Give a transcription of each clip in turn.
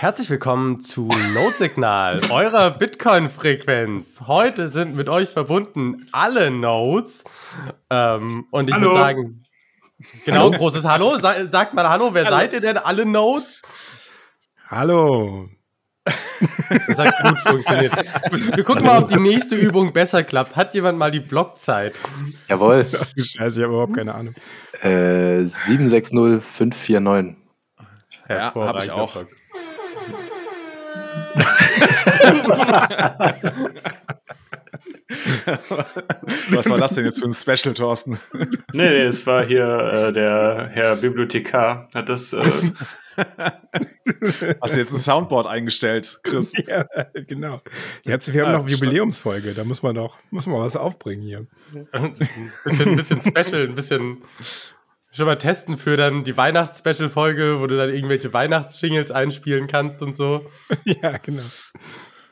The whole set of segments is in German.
Herzlich willkommen zu Node-Signal, eurer Bitcoin-Frequenz. Heute sind mit euch verbunden alle Nodes. Ähm, und ich würde sagen, genau, hallo? großes Hallo. Sa sagt mal Hallo, wer hallo. seid ihr denn, alle Nodes? Hallo. Das hat gut funktioniert. Wir gucken mal, ob die nächste Übung besser klappt. Hat jemand mal die Blockzeit? Jawohl. du Scheiße, ich habe überhaupt keine Ahnung. Äh, 760549. Ja, habe ich auch. Was war das denn jetzt für ein Special, Thorsten? Nee, nee, es war hier äh, der Herr Bibliothekar, hat das. Äh Hast du jetzt ein Soundboard eingestellt, Chris? Ja, genau. Jetzt, wir haben ah, noch Jubiläumsfolge, da muss man doch muss man was aufbringen hier. ein, bisschen, ein bisschen Special, ein bisschen schon mal testen für dann die Weihnachts-Special-Folge, wo du dann irgendwelche Weihnachts-Shingles einspielen kannst und so. ja, genau.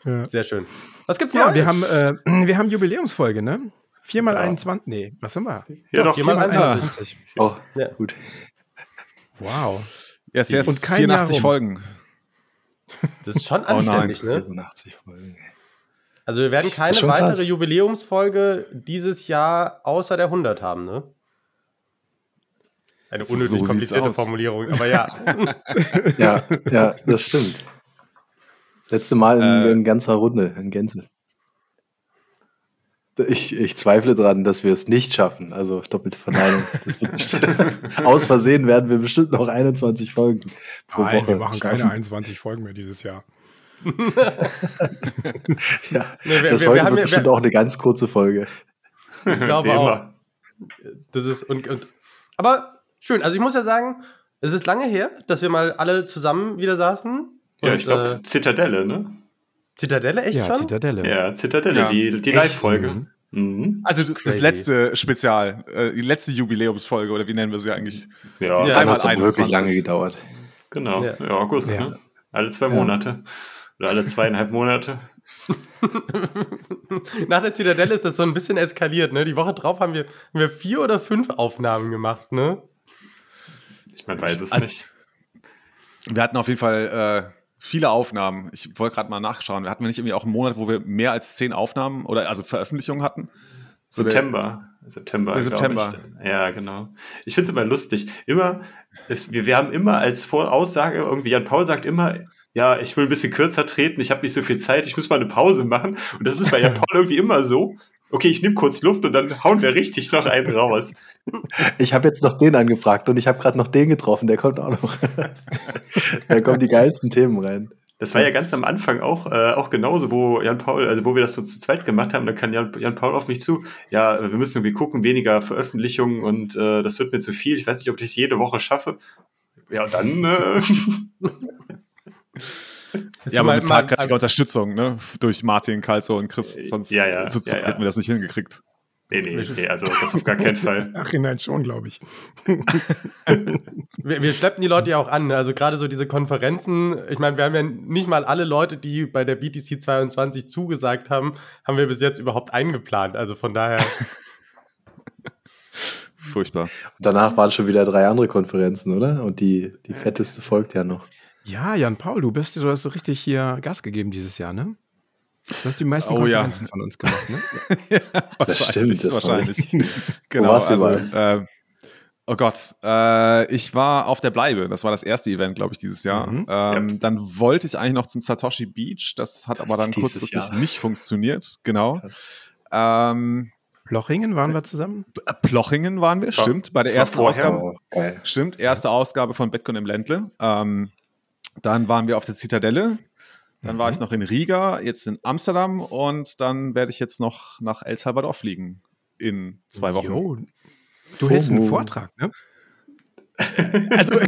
Ja. Sehr schön. Was gibt's Ja, wir haben, äh, wir haben Jubiläumsfolge, ne? 4 mal ja. 21, nee, was haben wir? Ja, doch, 4 mal 21. Oh, ja. gut. Wow. Yes, yes, und 84 Folgen. Das ist schon anständig, oh nein, ne? 84 Folgen. Also wir werden keine weitere krass. Jubiläumsfolge dieses Jahr außer der 100 haben, ne? Eine unnötig so komplizierte Formulierung, aber ja. ja, ja, das stimmt. Das letzte Mal in, äh, in ganzer Runde, in Gänze. Ich, ich zweifle daran, dass wir es nicht schaffen. Also doppelte Verneinung. aus Versehen werden wir bestimmt noch 21 Folgen pro Nein, Woche wir machen schaffen. keine 21 Folgen mehr dieses Jahr. ja, nee, wir, das wir, heute wir wird bestimmt auch eine ganz kurze Folge. Ich glaube auch. Das ist und, und aber Schön. Also ich muss ja sagen, es ist lange her, dass wir mal alle zusammen wieder saßen. Ja, und, ich glaube, äh, Zitadelle, ne? Zitadelle, echt ja, schon? Zitadelle. Ja, Zitadelle, ja. die, die Live-Folge. Mhm. Also Crazy. das letzte Spezial, äh, die letzte Jubiläumsfolge, oder wie nennen wir sie eigentlich? Ja, ja dann hat es wirklich lange gedauert. Genau, ja, ja August, ja. Ne? Alle zwei Monate. Oder alle zweieinhalb Monate. Nach der Zitadelle ist das so ein bisschen eskaliert, ne? Die Woche drauf haben wir, haben wir vier oder fünf Aufnahmen gemacht, ne? Man weiß es also, nicht. Wir hatten auf jeden Fall äh, viele Aufnahmen. Ich wollte gerade mal nachschauen. Wir hatten wir nicht irgendwie auch einen Monat, wo wir mehr als zehn Aufnahmen oder also Veröffentlichungen hatten? So September. September. September. Ich. Ja, genau. Ich finde es immer lustig. Immer, es, wir, wir haben immer als Voraussage, irgendwie Jan Paul sagt immer, ja, ich will ein bisschen kürzer treten, ich habe nicht so viel Zeit, ich muss mal eine Pause machen. Und das ist bei Jan Paul irgendwie immer so okay, ich nehme kurz Luft und dann hauen wir richtig noch einen raus. Ich habe jetzt noch den angefragt und ich habe gerade noch den getroffen, der kommt auch noch. da kommen die geilsten Themen rein. Das war ja ganz am Anfang auch, äh, auch genauso, wo Jan Paul, also wo wir das so zu zweit gemacht haben, da kann Jan, Jan Paul auf mich zu, ja, wir müssen irgendwie gucken, weniger Veröffentlichungen und äh, das wird mir zu viel. Ich weiß nicht, ob ich es jede Woche schaffe. Ja, dann. Äh, ja, aber mit tatkräftiger Unterstützung, ne? Durch Martin, Kalso und Chris. Äh, sonst ja, ja, zu ja, hätten wir das nicht hingekriegt. Nee, nee, nee, also das auf gar keinen Fall. Nachhinein schon, glaube ich. wir, wir schleppen die Leute ja auch an. Ne? Also gerade so diese Konferenzen, ich meine, wir haben ja nicht mal alle Leute, die bei der BTC 22 zugesagt haben, haben wir bis jetzt überhaupt eingeplant. Also von daher. Furchtbar. Und danach waren schon wieder drei andere Konferenzen, oder? Und die, die fetteste folgt ja noch. Ja, Jan Paul, du bist, du hast so richtig hier Gas gegeben dieses Jahr, ne? Du hast die meisten oh, Konferenzen ja. von uns gemacht, ne? ja, das stimmt, das wahrscheinlich. genau, also, äh, oh Gott, äh, ich war auf der Bleibe. Das war das erste Event, glaube ich, dieses Jahr. Mhm. Ähm, yep. Dann wollte ich eigentlich noch zum Satoshi Beach. Das hat das aber dann kurzfristig nicht funktioniert. Genau. Ähm, Plochingen waren wir zusammen? Plochingen waren wir, stimmt. Bei der ersten Ausgabe. Okay. Stimmt, erste Ausgabe von Bitcoin im Ländle. Ähm, dann waren wir auf der Zitadelle. Dann mhm. war ich noch in Riga, jetzt in Amsterdam und dann werde ich jetzt noch nach El Salvador fliegen in zwei Wochen. Jo. Du hältst einen Vortrag, ne? also,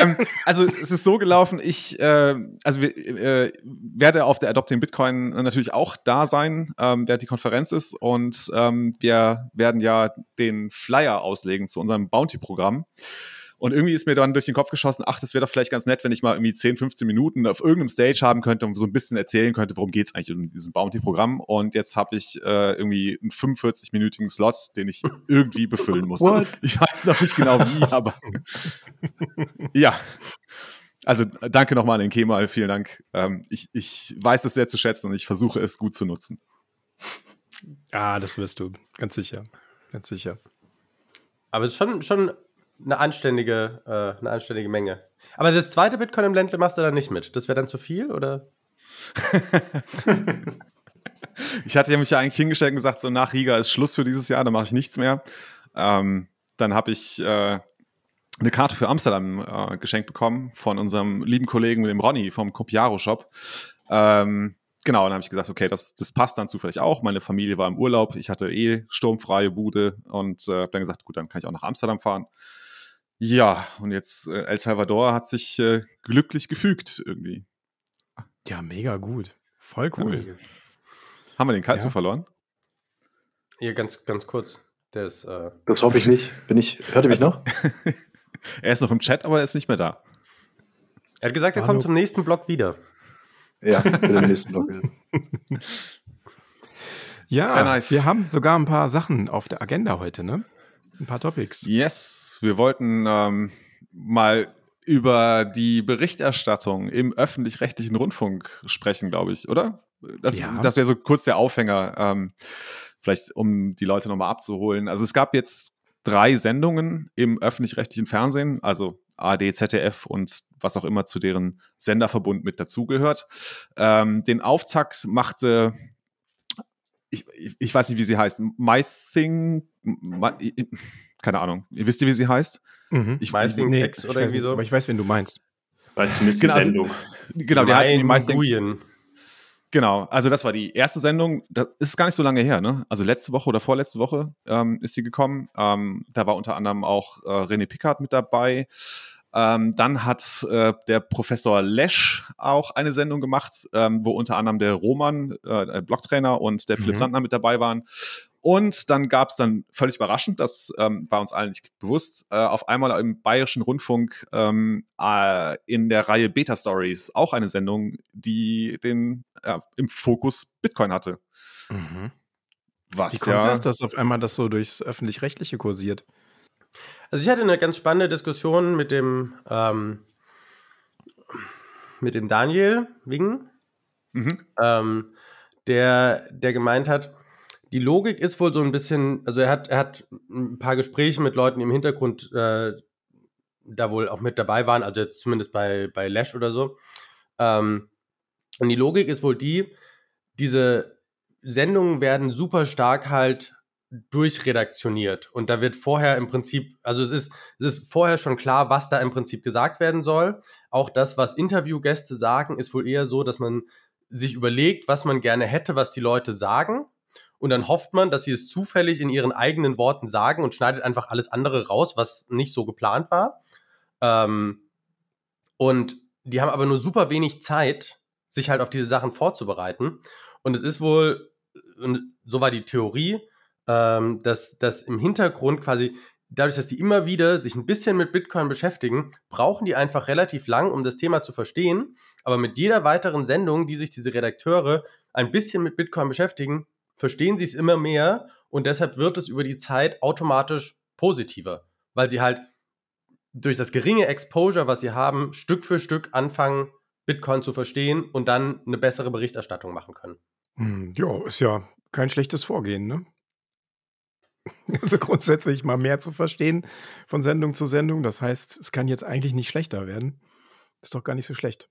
ähm, also es ist so gelaufen, ich äh, also äh, werde auf der Adopting Bitcoin natürlich auch da sein, ähm, während die Konferenz ist und ähm, wir werden ja den Flyer auslegen zu unserem Bounty-Programm. Und irgendwie ist mir dann durch den Kopf geschossen, ach, das wäre doch vielleicht ganz nett, wenn ich mal irgendwie 10, 15 Minuten auf irgendeinem Stage haben könnte und so ein bisschen erzählen könnte, worum geht es eigentlich in diesem Bounty-Programm. Und jetzt habe ich äh, irgendwie einen 45-minütigen Slot, den ich irgendwie befüllen muss. What? Ich weiß noch nicht genau wie, aber ja. also danke nochmal an den Kemal, vielen Dank. Ähm, ich, ich weiß es sehr zu schätzen und ich versuche es gut zu nutzen. Ah, das wirst du, ganz sicher. Ganz sicher. Aber es ist schon, schon eine, anständige, äh, eine anständige Menge. Aber das zweite Bitcoin im Ländle machst du dann nicht mit. Das wäre dann zu viel, oder? ich hatte mich ja eigentlich hingestellt und gesagt, so nach Riga ist Schluss für dieses Jahr, da mache ich nichts mehr. Ähm, dann habe ich äh, eine Karte für Amsterdam äh, geschenkt bekommen von unserem lieben Kollegen, dem Ronny vom Copiaro Shop. Ähm, genau, dann habe ich gesagt, okay, das, das passt dann zufällig auch. Meine Familie war im Urlaub, ich hatte eh sturmfreie Bude und äh, habe dann gesagt, gut, dann kann ich auch nach Amsterdam fahren. Ja, und jetzt äh, El Salvador hat sich äh, glücklich gefügt irgendwie. Ja, mega gut. Voll cool. Ja. Haben wir den Kalzu ja. verloren? Hier ganz, ganz kurz. Ist, äh das hoffe ich nicht. Bin ich, hört ihr mich also, noch? er ist noch im Chat, aber er ist nicht mehr da. Er hat gesagt, er Hallo. kommt zum nächsten Block wieder. Ja, für den nächsten Block wieder. ja, ja nice. wir haben sogar ein paar Sachen auf der Agenda heute, ne? Ein paar Topics. Yes, wir wollten ähm, mal über die Berichterstattung im öffentlich-rechtlichen Rundfunk sprechen, glaube ich, oder? Das, ja. das wäre so kurz der Aufhänger. Ähm, vielleicht um die Leute nochmal abzuholen. Also es gab jetzt drei Sendungen im öffentlich-rechtlichen Fernsehen, also AD, ZDF und was auch immer zu deren Senderverbund mit dazugehört. Ähm, den Auftakt machte, ich, ich, weiß nicht, wie sie heißt, My Thing, keine Ahnung. Ihr wisst ihr, wie sie heißt? Mhm. Ich weiß, wie nee, oder irgendwie so. Aber ich weiß, wen du meinst. Weißt du, genau, die Sendung. Also, genau, die heißt Thing. Genau, also das war die erste Sendung. Das ist gar nicht so lange her, ne? Also letzte Woche oder vorletzte Woche ähm, ist sie gekommen. Ähm, da war unter anderem auch äh, René Pickard mit dabei. Ähm, dann hat äh, der Professor Lesch auch eine Sendung gemacht, ähm, wo unter anderem der Roman, äh, der Blocktrainer und der Philipp mhm. Sandner mit dabei waren. Und dann gab es dann völlig überraschend, das ähm, war uns allen nicht bewusst, äh, auf einmal im Bayerischen Rundfunk ähm, äh, in der Reihe Beta Stories auch eine Sendung, die den äh, im Fokus Bitcoin hatte. Mhm. Was Wie kommt ja, das, dass auf einmal das so durchs öffentlich-rechtliche kursiert? Also ich hatte eine ganz spannende Diskussion mit dem ähm, mit dem Daniel Wingen, mhm. ähm, der, der gemeint hat, die Logik ist wohl so ein bisschen, also er hat, er hat ein paar Gespräche mit Leuten, im Hintergrund äh, da wohl auch mit dabei waren, also jetzt zumindest bei, bei Lash oder so. Ähm, und die Logik ist wohl die, diese Sendungen werden super stark halt durchredaktioniert. Und da wird vorher im Prinzip, also es ist, es ist vorher schon klar, was da im Prinzip gesagt werden soll. Auch das, was Interviewgäste sagen, ist wohl eher so, dass man sich überlegt, was man gerne hätte, was die Leute sagen und dann hofft man, dass sie es zufällig in ihren eigenen Worten sagen und schneidet einfach alles andere raus, was nicht so geplant war. Ähm, und die haben aber nur super wenig Zeit, sich halt auf diese Sachen vorzubereiten. Und es ist wohl, so war die Theorie, ähm, dass, dass im Hintergrund quasi, dadurch, dass die immer wieder sich ein bisschen mit Bitcoin beschäftigen, brauchen die einfach relativ lang, um das Thema zu verstehen. Aber mit jeder weiteren Sendung, die sich diese Redakteure ein bisschen mit Bitcoin beschäftigen, verstehen sie es immer mehr und deshalb wird es über die Zeit automatisch positiver, weil sie halt durch das geringe Exposure, was sie haben, Stück für Stück anfangen, Bitcoin zu verstehen und dann eine bessere Berichterstattung machen können. Hm, ja, ist ja kein schlechtes Vorgehen, ne? Also grundsätzlich mal mehr zu verstehen von Sendung zu Sendung. Das heißt, es kann jetzt eigentlich nicht schlechter werden. Ist doch gar nicht so schlecht.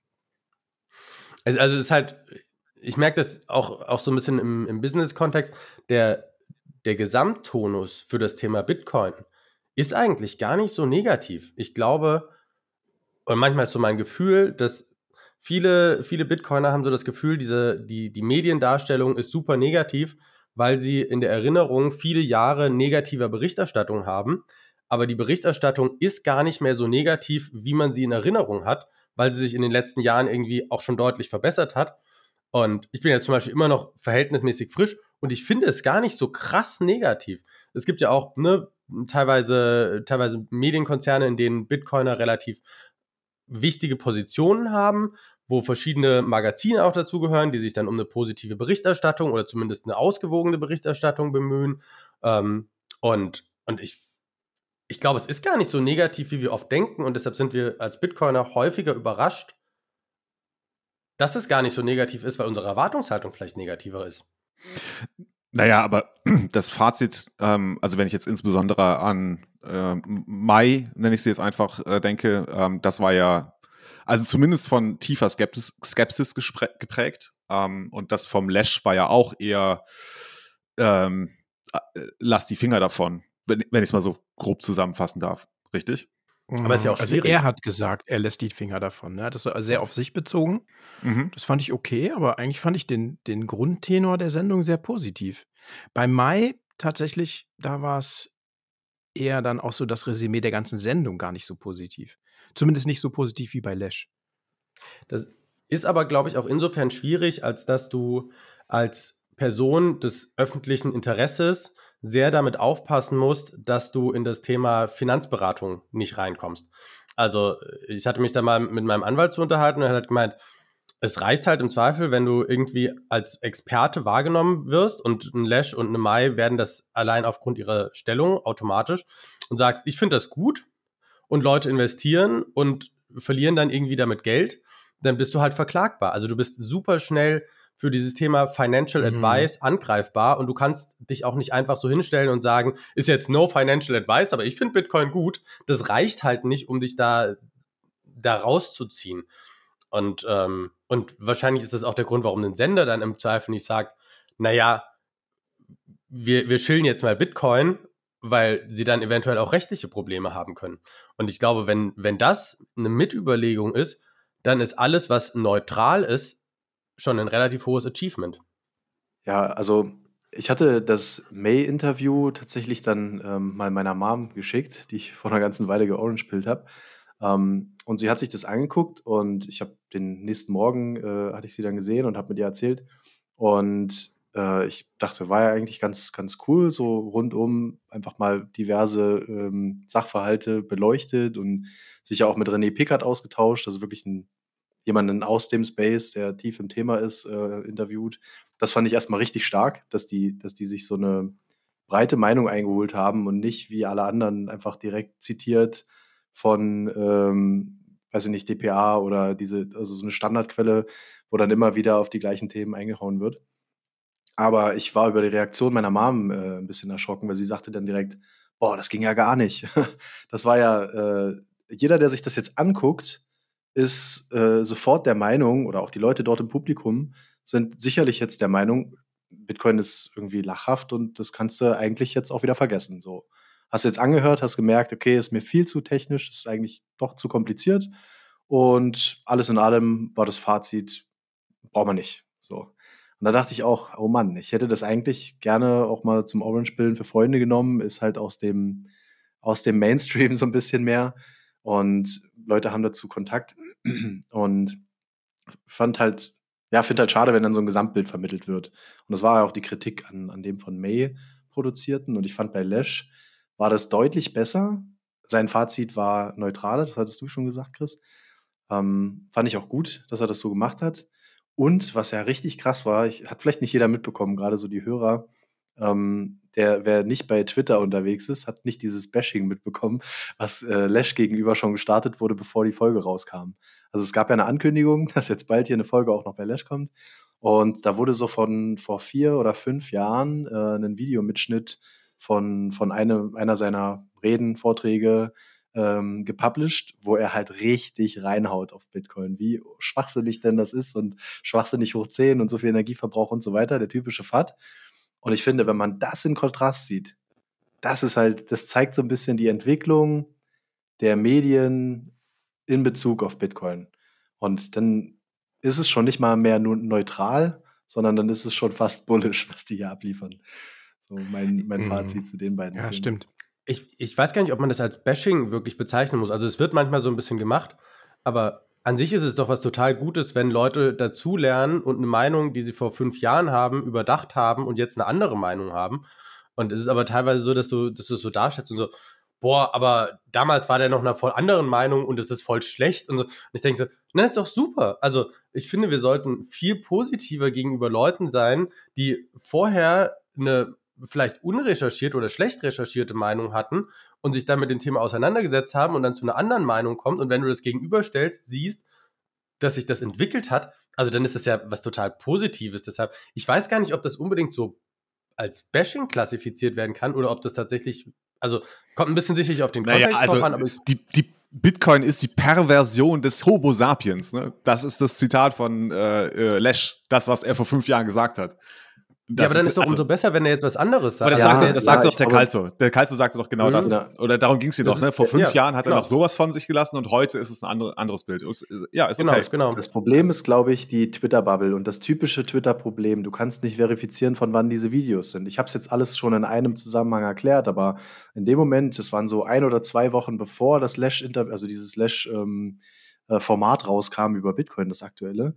Also, also es ist halt, ich merke das auch, auch so ein bisschen im, im Business-Kontext, der, der Gesamttonus für das Thema Bitcoin ist eigentlich gar nicht so negativ. Ich glaube, und manchmal ist so mein Gefühl, dass viele, viele Bitcoiner haben so das Gefühl, diese, die, die Mediendarstellung ist super negativ, weil sie in der Erinnerung viele Jahre negativer Berichterstattung haben. Aber die Berichterstattung ist gar nicht mehr so negativ, wie man sie in Erinnerung hat, weil sie sich in den letzten Jahren irgendwie auch schon deutlich verbessert hat. Und ich bin ja zum Beispiel immer noch verhältnismäßig frisch und ich finde es gar nicht so krass negativ. Es gibt ja auch ne, teilweise, teilweise Medienkonzerne, in denen Bitcoiner relativ wichtige Positionen haben, wo verschiedene Magazine auch dazugehören, die sich dann um eine positive Berichterstattung oder zumindest eine ausgewogene Berichterstattung bemühen. Ähm, und, und ich, ich glaube, es ist gar nicht so negativ, wie wir oft denken und deshalb sind wir als Bitcoiner häufiger überrascht, dass es gar nicht so negativ ist, weil unsere Erwartungshaltung vielleicht negativer ist. Naja, aber das Fazit, ähm, also wenn ich jetzt insbesondere an äh, Mai, nenne ich sie jetzt einfach, äh, denke, ähm, das war ja, also zumindest von tiefer Skepsis, Skepsis geprägt. Ähm, und das vom Lash war ja auch eher, ähm, äh, lass die Finger davon wenn, wenn ich es mal so grob zusammenfassen darf. Richtig? Aber ist ja auch also schwierig. er hat gesagt, er lässt die Finger davon. Ne? Das war sehr auf sich bezogen. Mhm. Das fand ich okay, aber eigentlich fand ich den, den Grundtenor der Sendung sehr positiv. Bei Mai tatsächlich, da war es eher dann auch so das Resümee der ganzen Sendung gar nicht so positiv. Zumindest nicht so positiv wie bei Lesch. Das ist aber, glaube ich, auch insofern schwierig, als dass du als Person des öffentlichen Interesses sehr damit aufpassen musst, dass du in das Thema Finanzberatung nicht reinkommst. Also ich hatte mich da mal mit meinem Anwalt zu unterhalten und er hat gemeint, es reicht halt im Zweifel, wenn du irgendwie als Experte wahrgenommen wirst und ein Lash und eine Mai werden das allein aufgrund ihrer Stellung automatisch und sagst, ich finde das gut und Leute investieren und verlieren dann irgendwie damit Geld, dann bist du halt verklagbar. Also du bist super schnell für dieses Thema Financial mhm. Advice angreifbar und du kannst dich auch nicht einfach so hinstellen und sagen, ist jetzt no Financial Advice, aber ich finde Bitcoin gut. Das reicht halt nicht, um dich da, da rauszuziehen. Und, ähm, und wahrscheinlich ist das auch der Grund, warum ein Sender dann im Zweifel nicht sagt, naja, wir, wir chillen jetzt mal Bitcoin, weil sie dann eventuell auch rechtliche Probleme haben können. Und ich glaube, wenn, wenn das eine Mitüberlegung ist, dann ist alles, was neutral ist, schon ein relativ hohes Achievement. Ja, also ich hatte das May-Interview tatsächlich dann ähm, mal meiner Mom geschickt, die ich vor einer ganzen Weile georange-pillt habe. Ähm, und sie hat sich das angeguckt und ich habe den nächsten Morgen, äh, hatte ich sie dann gesehen und habe mit ihr erzählt. Und äh, ich dachte, war ja eigentlich ganz, ganz cool, so rundum einfach mal diverse ähm, Sachverhalte beleuchtet und sich ja auch mit René Pickard ausgetauscht, also wirklich ein jemanden aus dem Space, der tief im Thema ist, äh, interviewt. Das fand ich erstmal richtig stark, dass die, dass die sich so eine breite Meinung eingeholt haben und nicht wie alle anderen einfach direkt zitiert von, ähm, weiß ich nicht, DPA oder diese, also so eine Standardquelle, wo dann immer wieder auf die gleichen Themen eingehauen wird. Aber ich war über die Reaktion meiner Mom äh, ein bisschen erschrocken, weil sie sagte dann direkt, boah, das ging ja gar nicht. das war ja, äh, jeder, der sich das jetzt anguckt, ist äh, sofort der Meinung, oder auch die Leute dort im Publikum sind sicherlich jetzt der Meinung, Bitcoin ist irgendwie lachhaft und das kannst du eigentlich jetzt auch wieder vergessen. So. Hast jetzt angehört, hast gemerkt, okay, ist mir viel zu technisch, ist eigentlich doch zu kompliziert. Und alles in allem war das Fazit, braucht man nicht. So. Und da dachte ich auch, oh Mann, ich hätte das eigentlich gerne auch mal zum Orange-Bilden für Freunde genommen, ist halt aus dem, aus dem Mainstream so ein bisschen mehr. Und Leute haben dazu Kontakt und fand halt, ja, finde halt schade, wenn dann so ein Gesamtbild vermittelt wird. Und das war ja auch die Kritik an, an dem von May produzierten. Und ich fand bei Lesch war das deutlich besser. Sein Fazit war neutraler, das hattest du schon gesagt, Chris. Ähm, fand ich auch gut, dass er das so gemacht hat. Und was ja richtig krass war, ich, hat vielleicht nicht jeder mitbekommen, gerade so die Hörer, ähm, der, wer nicht bei Twitter unterwegs ist, hat nicht dieses Bashing mitbekommen, was äh, Lash gegenüber schon gestartet wurde, bevor die Folge rauskam. Also es gab ja eine Ankündigung, dass jetzt bald hier eine Folge auch noch bei Lash kommt. Und da wurde so von vor vier oder fünf Jahren äh, ein Videomitschnitt von, von eine, einer seiner Reden, Vorträge ähm, gepublished, wo er halt richtig reinhaut auf Bitcoin, wie schwachsinnig denn das ist und schwachsinnig hoch 10 und so viel Energieverbrauch und so weiter, der typische FAT. Und ich finde, wenn man das in Kontrast sieht, das ist halt, das zeigt so ein bisschen die Entwicklung der Medien in Bezug auf Bitcoin. Und dann ist es schon nicht mal mehr nur neutral, sondern dann ist es schon fast bullish, was die hier abliefern. So mein, mein mhm. Fazit zu den beiden. Ja, Themen. stimmt. Ich, ich weiß gar nicht, ob man das als Bashing wirklich bezeichnen muss. Also es wird manchmal so ein bisschen gemacht, aber an sich ist es doch was total Gutes, wenn Leute dazulernen und eine Meinung, die sie vor fünf Jahren haben, überdacht haben und jetzt eine andere Meinung haben. Und es ist aber teilweise so, dass du, dass du es so darstellst und so, boah, aber damals war der noch einer voll anderen Meinung und es ist voll schlecht und so. Und ich denke so, na, ist doch super. Also ich finde, wir sollten viel positiver gegenüber Leuten sein, die vorher eine vielleicht unrecherchiert oder schlecht recherchierte Meinung hatten und sich dann mit dem Thema auseinandergesetzt haben und dann zu einer anderen Meinung kommt und wenn du das gegenüberstellst, siehst, dass sich das entwickelt hat, also dann ist das ja was total Positives. Deshalb, ich weiß gar nicht, ob das unbedingt so als Bashing klassifiziert werden kann oder ob das tatsächlich, also kommt ein bisschen sicherlich auf den naja, Kontext also an, aber ich, die, die Bitcoin ist die Perversion des Homo sapiens. Ne? Das ist das Zitat von äh, äh, Lesch, das, was er vor fünf Jahren gesagt hat. Ja, aber dann ist doch also, umso besser, wenn er jetzt was anderes sagt. Aber das Ja, sagte, das ja, sagte ich doch der Calzo. Der Calzo sagte doch genau Mhm. das. Ja. Oder darum ging es dir Das doch. Ne? Vor fünf ja, Jahren hat er genau. noch sowas von sich gelassen und heute ist es ein andere, anderes Bild. Ist, ja, ist genau, okay. genau. Das Problem ist, glaube ich, die Twitter-Bubble und das typische Twitter-Problem. Du kannst nicht verifizieren, von wann diese Videos sind. Ich habe es jetzt alles schon in einem Zusammenhang erklärt, aber in dem Moment, es waren so ein oder zwei Wochen bevor das Lash-Interview, also dieses Lash-Format rauskam über Bitcoin, das aktuelle,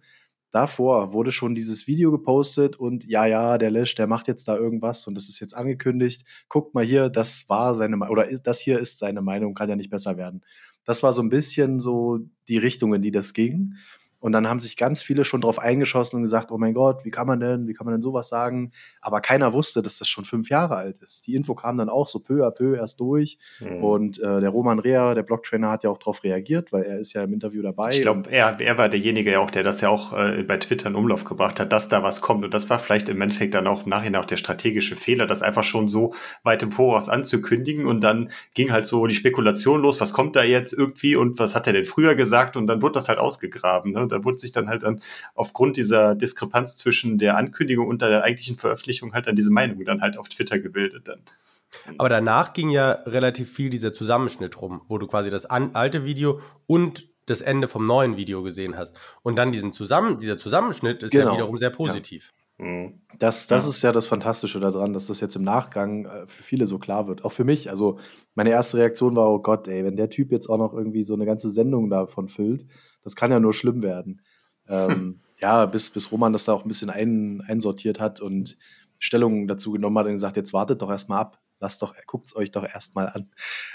davor wurde schon dieses Video gepostet und ja, ja, der Lash, der macht jetzt da irgendwas und das ist jetzt angekündigt. Guckt mal hier, das war seine, Me- oder das hier ist seine Meinung, kann ja nicht besser werden. Das war so ein bisschen so die Richtung, in die das ging. Und dann haben sich ganz viele schon drauf eingeschossen und gesagt, oh mein Gott, wie kann man denn, wie kann man denn sowas sagen? Aber keiner wusste, dass das schon fünf Jahre alt ist. Die Info kam dann auch so peu à peu erst durch. Mhm. Und äh, der Roman Rea, der Blocktrainer, hat ja auch darauf reagiert, weil er ist ja im Interview dabei. Ich glaube, er, er war derjenige ja auch, der das ja auch äh, bei Twitter in Umlauf gebracht hat, dass da was kommt. Und das war vielleicht im Endeffekt dann auch im Nachhinein auch der strategische Fehler, das einfach schon so weit im Voraus anzukündigen. Und dann ging halt so die Spekulation los, was kommt da jetzt irgendwie und was hat er denn früher gesagt? Und dann wurde das halt ausgegraben. Ne? Da wurde sich dann halt dann aufgrund dieser Diskrepanz zwischen der Ankündigung und der eigentlichen Veröffentlichung halt dann diese Meinung dann halt auf Twitter gebildet dann. Aber danach ging ja relativ viel dieser Zusammenschnitt rum, wo du quasi das an, alte Video und das Ende vom neuen Video gesehen hast. Und dann diesen Zusammen, dieser Zusammenschnitt ist ja Genau. wiederum sehr positiv. Mhm. Das, das Ja. ist ja das Fantastische daran, dass das jetzt im Nachgang äh, für viele so klar wird. Auch für mich. Also, meine erste Reaktion war: Oh Gott, ey, wenn der Typ jetzt auch noch irgendwie so eine ganze Sendung davon füllt, das kann ja nur schlimm werden. ähm, ja, bis, bis Roman das da auch ein bisschen ein, einsortiert hat und Stellung dazu genommen hat und gesagt: Jetzt wartet doch erstmal ab. Lasst doch, guckt es euch doch erstmal an.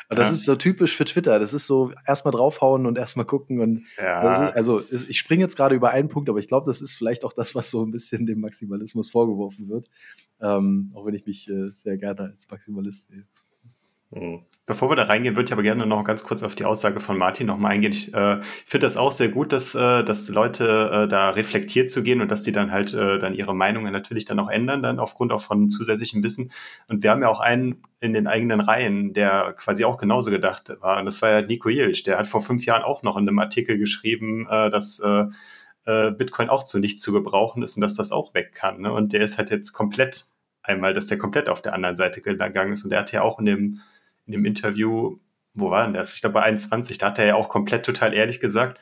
Und das Ja. ist so typisch für Twitter. Das ist so erstmal draufhauen und erstmal gucken und Ja, ist, also es- ich springe jetzt gerade über einen Punkt, aber ich glaube, das ist vielleicht auch das, was so ein bisschen dem Maximalismus vorgeworfen wird. Ähm, auch wenn ich mich äh, sehr gerne als Maximalist sehe. Mhm. Bevor wir da reingehen, würde ich aber gerne noch ganz kurz auf die Aussage von Martin nochmal eingehen. Ich äh, finde das auch sehr gut, dass, äh, dass die Leute äh, da reflektiert zu gehen und dass die dann halt äh, dann ihre Meinungen natürlich dann auch ändern, dann aufgrund auch von zusätzlichem Wissen. Und wir haben ja auch einen in den eigenen Reihen, der quasi auch genauso gedacht war. Und das war ja Nico Jilch. Der hat vor fünf Jahren auch noch in einem Artikel geschrieben, äh, dass äh, äh, Bitcoin auch zu nichts zu gebrauchen ist und dass das auch weg kann. Ne? Und der ist halt jetzt komplett einmal, dass der komplett auf der anderen Seite gegangen ist. Und der hat ja auch in dem, in dem Interview, wo war denn das? Ich glaube bei 21, da hat er ja auch komplett total ehrlich gesagt,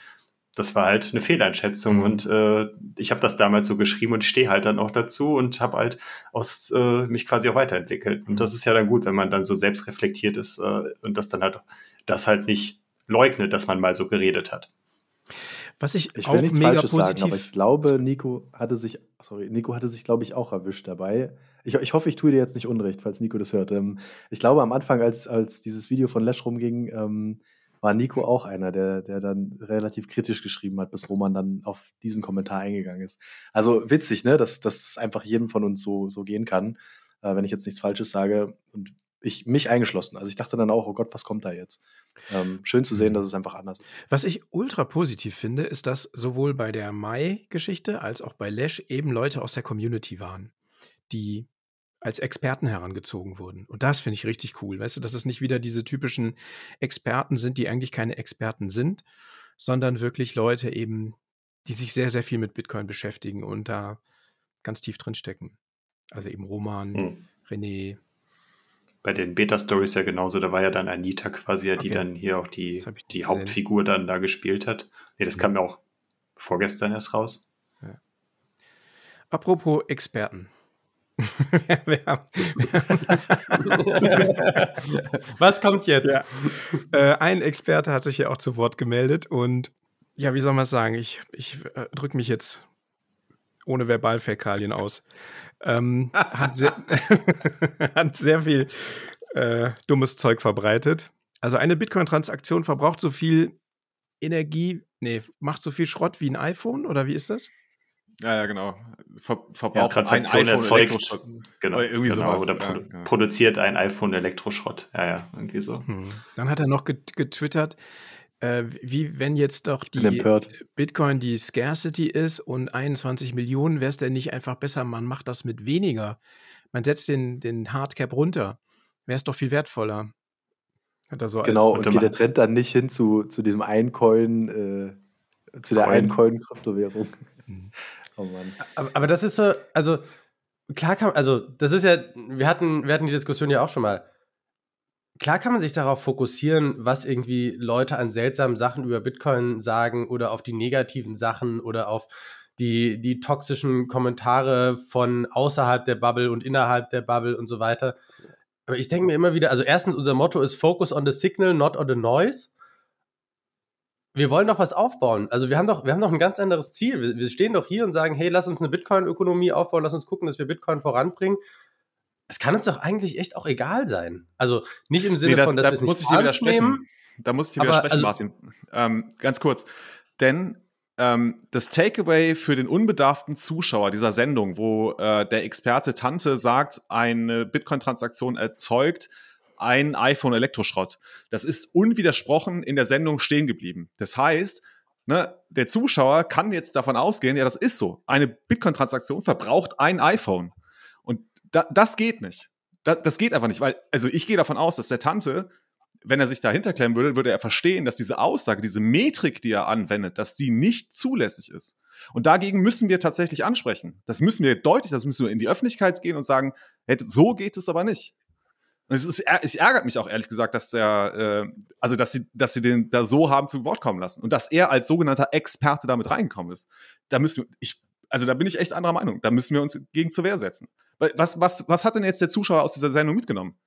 das war halt eine Fehleinschätzung Mhm. und äh, ich habe das damals so geschrieben und ich stehe halt dann auch dazu und habe halt aus äh, mich quasi auch weiterentwickelt. Und das ist ja dann gut, wenn man dann so selbst reflektiert ist äh, und das dann halt das halt nicht leugnet, dass man mal so geredet hat. Was ich, Ich auch will nichts mega Falsches positiv. sagen, aber ich glaube, Nico hatte sich, sorry, Nico hatte sich, glaube ich, auch erwischt dabei. Ich, ich hoffe, ich tue dir jetzt nicht Unrecht, falls Nico das hört. Ähm, ich glaube, am Anfang, als, als dieses Video von Lesch rumging, ähm, war Nico auch einer, der, der dann relativ kritisch geschrieben hat, bis Roman dann auf diesen Kommentar eingegangen ist. Also witzig, ne, dass, dass es einfach jedem von uns so, so gehen kann, äh, wenn ich jetzt nichts Falsches sage. Und ich mich eingeschlossen. Also ich dachte dann auch, oh Gott, was kommt da jetzt? Ähm, schön zu sehen, dass es einfach anders ist. Was ich ultra positiv finde, ist, dass sowohl bei der Mai-Geschichte als auch bei Lesch eben Leute aus der Community waren, die als Experten herangezogen wurden. Und das finde ich richtig cool. Weißt du, dass es nicht wieder diese typischen Experten sind, die eigentlich keine Experten sind, sondern wirklich Leute eben, die sich sehr, sehr viel mit Bitcoin beschäftigen und da ganz tief drin stecken. Also eben Roman, Hm. René. Bei den Beta-Stories ja genauso, da war ja dann Anita quasi, ja, die Okay. dann hier auch die, die gesehen. Hauptfigur dann da gespielt hat. Nee, das kam ja auch vorgestern erst raus. Apropos Experten. wir, wir haben, Was kommt jetzt? Ja. Äh, ein Experte hat sich ja auch zu Wort gemeldet und ja, wie soll man es sagen? Ich, ich äh, drücke mich jetzt ohne Verbalfäkalien aus. Ähm, hat, sehr, hat sehr viel äh, dummes Zeug verbreitet. Also eine Bitcoin-Transaktion verbraucht so viel Energie, nee, macht so viel Schrott wie ein iPhone oder wie ist das? Ja, ja, genau. Ver verbraucht ja, ein iPhone erzeugt. Genau, oder irgendwie genau, sowas. Oder produ ja, produziert ein iPhone Elektroschrott. Ja, ja, irgendwie so. Hm. Dann hat er noch getwittert, äh, wie wenn jetzt doch die Bitcoin die Scarcity ist und 21 Millionen, wäre es denn nicht einfach besser, man macht das mit weniger. Man setzt den, den Hardcap runter. Wäre es doch viel wertvoller. Hat er so genau, und geht der Trend dann nicht hin zu, zu diesem einen Coin, äh, zu der Coin. einen Coin-Kryptowährung. Oh Mann. Aber, aber, das ist so, also klar kann, also das ist ja, wir hatten, wir hatten die Diskussion ja auch schon mal. Klar kann man sich darauf fokussieren, was irgendwie Leute an seltsamen Sachen über Bitcoin sagen oder auf die negativen Sachen oder auf die, die toxischen Kommentare von außerhalb der Bubble und innerhalb der Bubble und so weiter. Aber ich denke mir immer wieder, also erstens, unser Motto ist Focus on the Signal, not on the Noise. Wir wollen doch was aufbauen. Also wir haben doch, wir haben doch ein ganz anderes Ziel. Wir, wir stehen doch hier und sagen, hey, lass uns eine Bitcoin-Ökonomie aufbauen, lass uns gucken, dass wir Bitcoin voranbringen. Es kann uns doch eigentlich echt auch egal sein. Also nicht im Sinne nee, da, von, dass da wir es muss nicht ich dir widersprechen. Nehmen, da muss ich dir widersprechen, also, Martin. Ähm, ganz kurz. Denn ähm, das Takeaway für den unbedarften Zuschauer dieser Sendung, wo äh, der Experte Tante sagt, eine Bitcoin-Transaktion erzeugt ein iPhone-Elektroschrott. Das ist unwidersprochen in der Sendung stehen geblieben. Das heißt, ne, der Zuschauer kann jetzt davon ausgehen, ja, das ist so. Eine Bitcoin-Transaktion verbraucht ein iPhone. Und da, das geht nicht. Da, das geht einfach nicht, weil, also ich gehe davon aus, dass der Tante wenn er sich dahinter klemmen würde, würde er verstehen, dass diese Aussage, diese Metrik, die er anwendet, dass die nicht zulässig ist. Und dagegen müssen wir tatsächlich ansprechen. Das müssen wir deutlich, das müssen wir in die Öffentlichkeit gehen und sagen, so geht es aber nicht. Und es, ist, es ärgert mich auch ehrlich gesagt, dass der, äh, also dass sie, dass sie den da so haben zu Wort kommen lassen und dass er als sogenannter Experte damit reingekommen ist. Da müssen wir, ich, also da bin ich echt anderer Meinung. Da müssen wir uns gegen zur Wehr setzen. Was, was, was hat denn jetzt der Zuschauer aus dieser Sendung mitgenommen?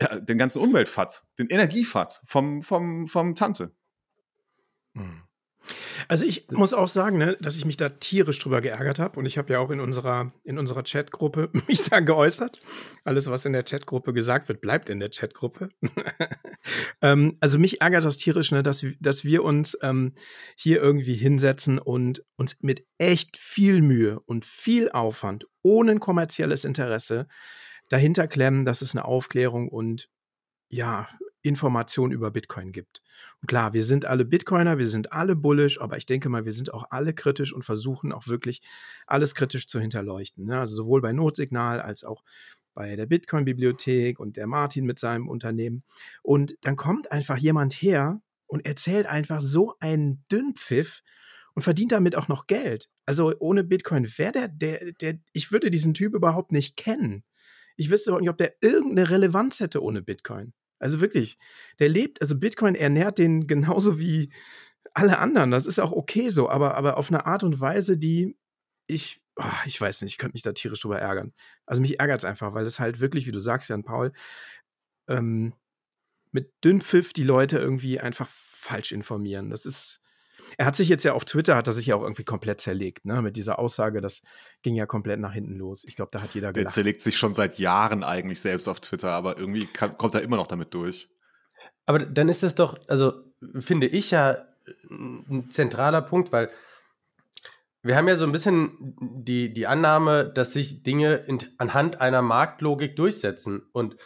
ja, den ganzen Umweltfat, den Energiefat vom, vom, vom Tante. Hm. Also ich muss auch sagen, ne, dass ich mich da tierisch drüber geärgert habe und ich habe ja auch in unserer, in unserer Chatgruppe mich da geäußert. Alles, was in der Chatgruppe gesagt wird, bleibt in der Chatgruppe. ähm, also mich ärgert das tierisch, ne, dass, dass wir uns ähm, hier irgendwie hinsetzen und uns mit echt viel Mühe und viel Aufwand, ohne kommerzielles Interesse, dahinter klemmen, dass es eine Aufklärung und ja, Information über Bitcoin gibt. Und klar, wir sind alle Bitcoiner, wir sind alle bullish, aber ich denke mal, wir sind auch alle kritisch und versuchen auch wirklich alles kritisch zu hinterleuchten. Ne? Also sowohl bei Notsignal als auch bei der Bitcoin-Bibliothek und der Martin mit seinem Unternehmen. Und dann kommt einfach jemand her und erzählt einfach so einen Dünnpfiff und verdient damit auch noch Geld. Also ohne Bitcoin wäre der, der, der, ich würde diesen Typ überhaupt nicht kennen. Ich wüsste auch nicht, ob der irgendeine Relevanz hätte ohne Bitcoin. Also wirklich, der lebt, also Bitcoin ernährt den genauso wie alle anderen. Das ist auch okay so, aber, aber auf eine Art und Weise, die ich, oh, ich weiß nicht, ich könnte mich da tierisch drüber ärgern. Also mich ärgert es einfach, weil es halt wirklich, wie du sagst, Jan Paul, ähm, mit Dünnpfiff die Leute irgendwie einfach falsch informieren. Das ist, er hat sich jetzt ja auf Twitter, hat er sich ja auch irgendwie komplett zerlegt, ne? Mit dieser Aussage, das ging ja komplett nach hinten los. Ich glaube, da hat jeder gelacht. Der zerlegt sich schon seit Jahren eigentlich selbst auf Twitter, aber irgendwie kann, kommt er immer noch damit durch. Aber dann ist das doch, also finde ich ja ein zentraler Punkt, weil wir haben ja so ein bisschen die, die Annahme, dass sich Dinge in, anhand einer Marktlogik durchsetzen. Und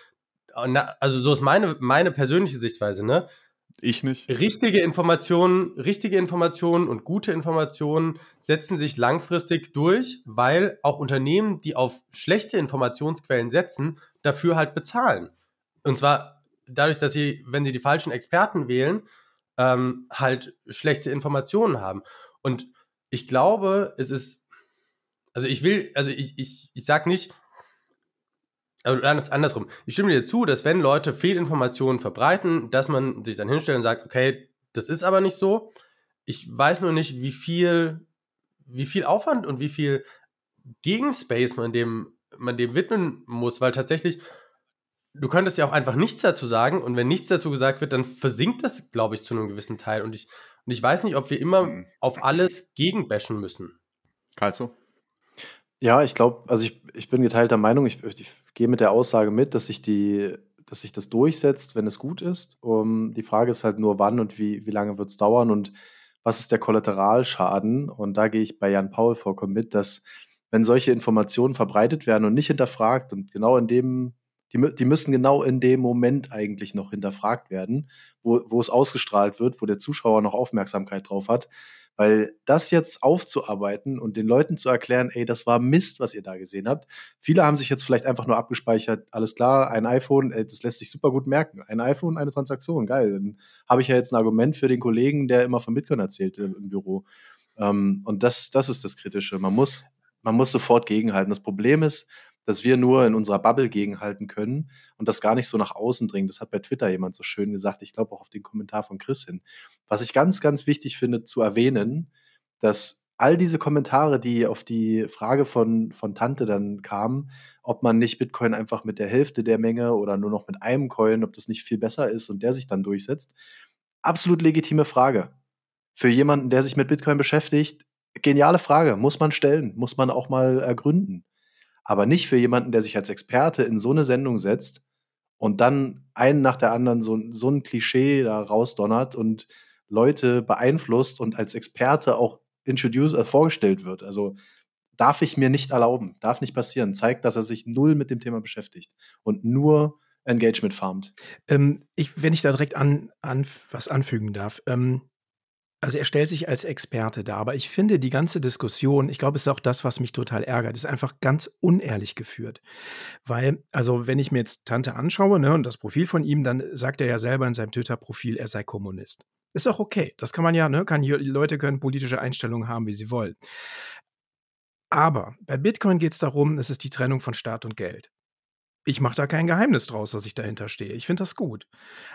also so ist meine, meine persönliche Sichtweise, ne? Ich nicht. Richtige Informationen, richtige Informationen und gute Informationen setzen sich langfristig durch, weil auch Unternehmen, die auf schlechte Informationsquellen setzen, dafür halt bezahlen. Und zwar dadurch, dass sie, wenn sie die falschen Experten wählen, ähm, halt schlechte Informationen haben. Und ich glaube, es ist, also ich will, also ich, ich, ich sag nicht, also andersrum. Ich stimme dir zu, dass wenn Leute Fehlinformationen verbreiten, dass man sich dann hinstellt und sagt, okay, das ist aber nicht so. Ich weiß nur nicht, wie viel, wie viel Aufwand und wie viel Gegenspace man dem, man dem widmen muss, weil tatsächlich, du könntest ja auch einfach nichts dazu sagen und wenn nichts dazu gesagt wird, dann versinkt das, glaube ich, zu einem gewissen Teil. Und ich, und ich weiß nicht, ob wir immer hm. auf alles gegenbashen müssen. Kalzo? Ja, ich glaube, also ich, ich bin geteilter Meinung. Ich, ich gehe mit der Aussage mit, dass sich die, dass sich das durchsetzt, wenn es gut ist. Um, die Frage ist halt nur, wann und wie, wie lange wird es dauern. Und was ist der Kollateralschaden? Und da gehe ich bei Jan Paul vollkommen mit, dass wenn solche Informationen verbreitet werden und nicht hinterfragt und genau in dem, die, die müssen genau in dem Moment eigentlich noch hinterfragt werden, wo, wo es ausgestrahlt wird, wo der Zuschauer noch Aufmerksamkeit drauf hat. Weil das jetzt aufzuarbeiten und den Leuten zu erklären, ey, das war Mist, was ihr da gesehen habt. Viele haben sich jetzt vielleicht einfach nur abgespeichert, alles klar, ein iPhone, ey, das lässt sich super gut merken. Ein iPhone, eine Transaktion, geil. Dann habe ich ja jetzt ein Argument für den Kollegen, der immer von Bitcoin erzählt im, Büro. Ähm, und das, das ist das Kritische. Man muss, man muss sofort gegenhalten. Das Problem ist, dass wir nur in unserer Bubble gegenhalten können und das gar nicht so nach außen dringt. Das hat bei Twitter jemand so schön gesagt. Ich glaube auch auf den Kommentar von Chris hin. Was ich ganz, ganz wichtig finde zu erwähnen, dass all diese Kommentare, die auf die Frage von, von Tante dann kamen, ob man nicht Bitcoin einfach mit der Hälfte der Menge oder nur noch mit einem Coin, ob das nicht viel besser ist und der sich dann durchsetzt, absolut legitime Frage. Für jemanden, der sich mit Bitcoin beschäftigt, geniale Frage, muss man stellen, muss man auch mal ergründen aber nicht für jemanden, der sich als Experte in so eine Sendung setzt und dann einen nach der anderen so, so ein Klischee da rausdonnert und Leute beeinflusst und als Experte auch introduced, äh, vorgestellt wird. Also darf ich mir nicht erlauben, darf nicht passieren. Zeigt, dass er sich null mit dem Thema beschäftigt und nur Engagement farmt. Ähm, ich, wenn ich da direkt an, an was anfügen darf, ähm, also er stellt sich als Experte dar, aber ich finde die ganze Diskussion, ich glaube, es ist auch das, was mich total ärgert, ist einfach ganz unehrlich geführt. Weil, also wenn ich mir jetzt Tante anschaue ne, und das Profil von ihm, dann sagt er ja selber in seinem Twitter-Profil, er sei Kommunist. Ist auch okay. Das kann man ja, ne, kann, Leute können politische Einstellungen haben, wie sie wollen. Aber bei Bitcoin geht es darum, es ist die Trennung von Staat und Geld. Ich mache da kein Geheimnis draus, dass ich dahinter stehe. Ich finde das gut.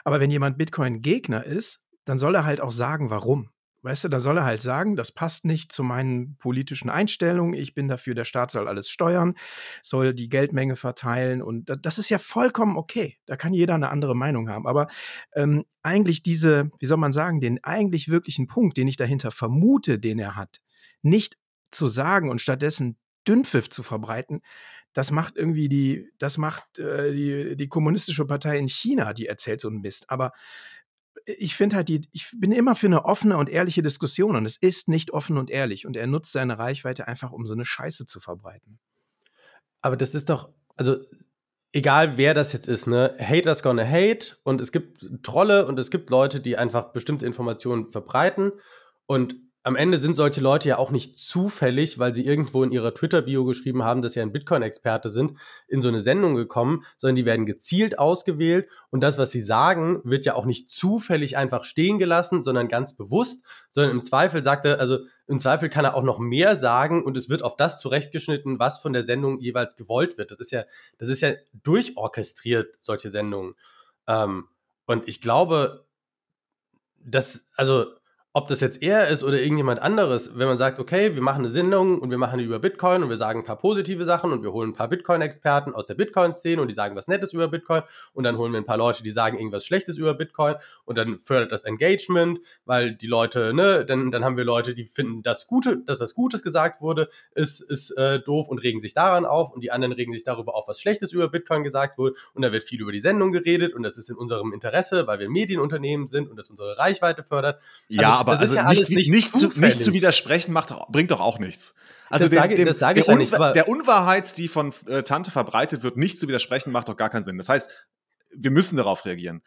Aber wenn jemand Bitcoin-Gegner ist, dann soll er halt auch sagen, warum. Weißt du, da soll er halt sagen, das passt nicht zu meinen politischen Einstellungen. Ich bin dafür, der Staat soll alles steuern, soll die Geldmenge verteilen und das ist ja vollkommen okay. Da kann jeder eine andere Meinung haben. Aber ähm, eigentlich diese, wie soll man sagen, den eigentlich wirklichen Punkt, den ich dahinter vermute, den er hat, nicht zu sagen und stattdessen Dünnpfiff zu verbreiten, das macht irgendwie die, das macht äh, die, die kommunistische Partei in China, die erzählt so einen Mist. Aber ich finde halt, die, ich bin immer für eine offene und ehrliche Diskussion und es ist nicht offen und ehrlich und er nutzt seine Reichweite einfach, um so eine Scheiße zu verbreiten. Aber das ist doch, also egal wer das jetzt ist, ne, Haters gonna hate und es gibt Trolle und es gibt Leute, die einfach bestimmte Informationen verbreiten und am Ende sind solche Leute ja auch nicht zufällig, weil sie irgendwo in ihrer Twitter-Bio geschrieben haben, dass sie ein Bitcoin-Experte sind, in so eine Sendung gekommen, sondern die werden gezielt ausgewählt und das, was sie sagen, wird ja auch nicht zufällig einfach stehen gelassen, sondern ganz bewusst, sondern im Zweifel sagt er, also im Zweifel kann er auch noch mehr sagen und es wird auf das zurechtgeschnitten, was von der Sendung jeweils gewollt wird. Das ist ja, das ist ja durchorchestriert, solche Sendungen. Ähm, und ich glaube, dass, also, ob das jetzt er ist oder irgendjemand anderes, wenn man sagt, okay, wir machen eine Sendung und wir machen die über Bitcoin und wir sagen ein paar positive Sachen und wir holen ein paar Bitcoin-Experten aus der Bitcoin-Szene und die sagen was Nettes über Bitcoin und dann holen wir ein paar Leute, die sagen irgendwas Schlechtes über Bitcoin und dann fördert das Engagement, weil die Leute, ne, dann, dann haben wir Leute, die finden, das Gute, dass was Gutes gesagt wurde, ist, ist äh, doof und regen sich daran auf und die anderen regen sich darüber auf, was Schlechtes über Bitcoin gesagt wurde und da wird viel über die Sendung geredet und das ist in unserem Interesse, weil wir Medienunternehmen sind und das unsere Reichweite fördert. Also, ja, aber also ja nicht, nicht, nicht, zu, nicht zu widersprechen macht, bringt doch auch nichts. Also das den, sage, dem, das sage ich ja nicht. Der Unwahrheit, die von äh, Tante verbreitet wird, nicht zu widersprechen, macht doch gar keinen Sinn. Das heißt, wir müssen darauf reagieren.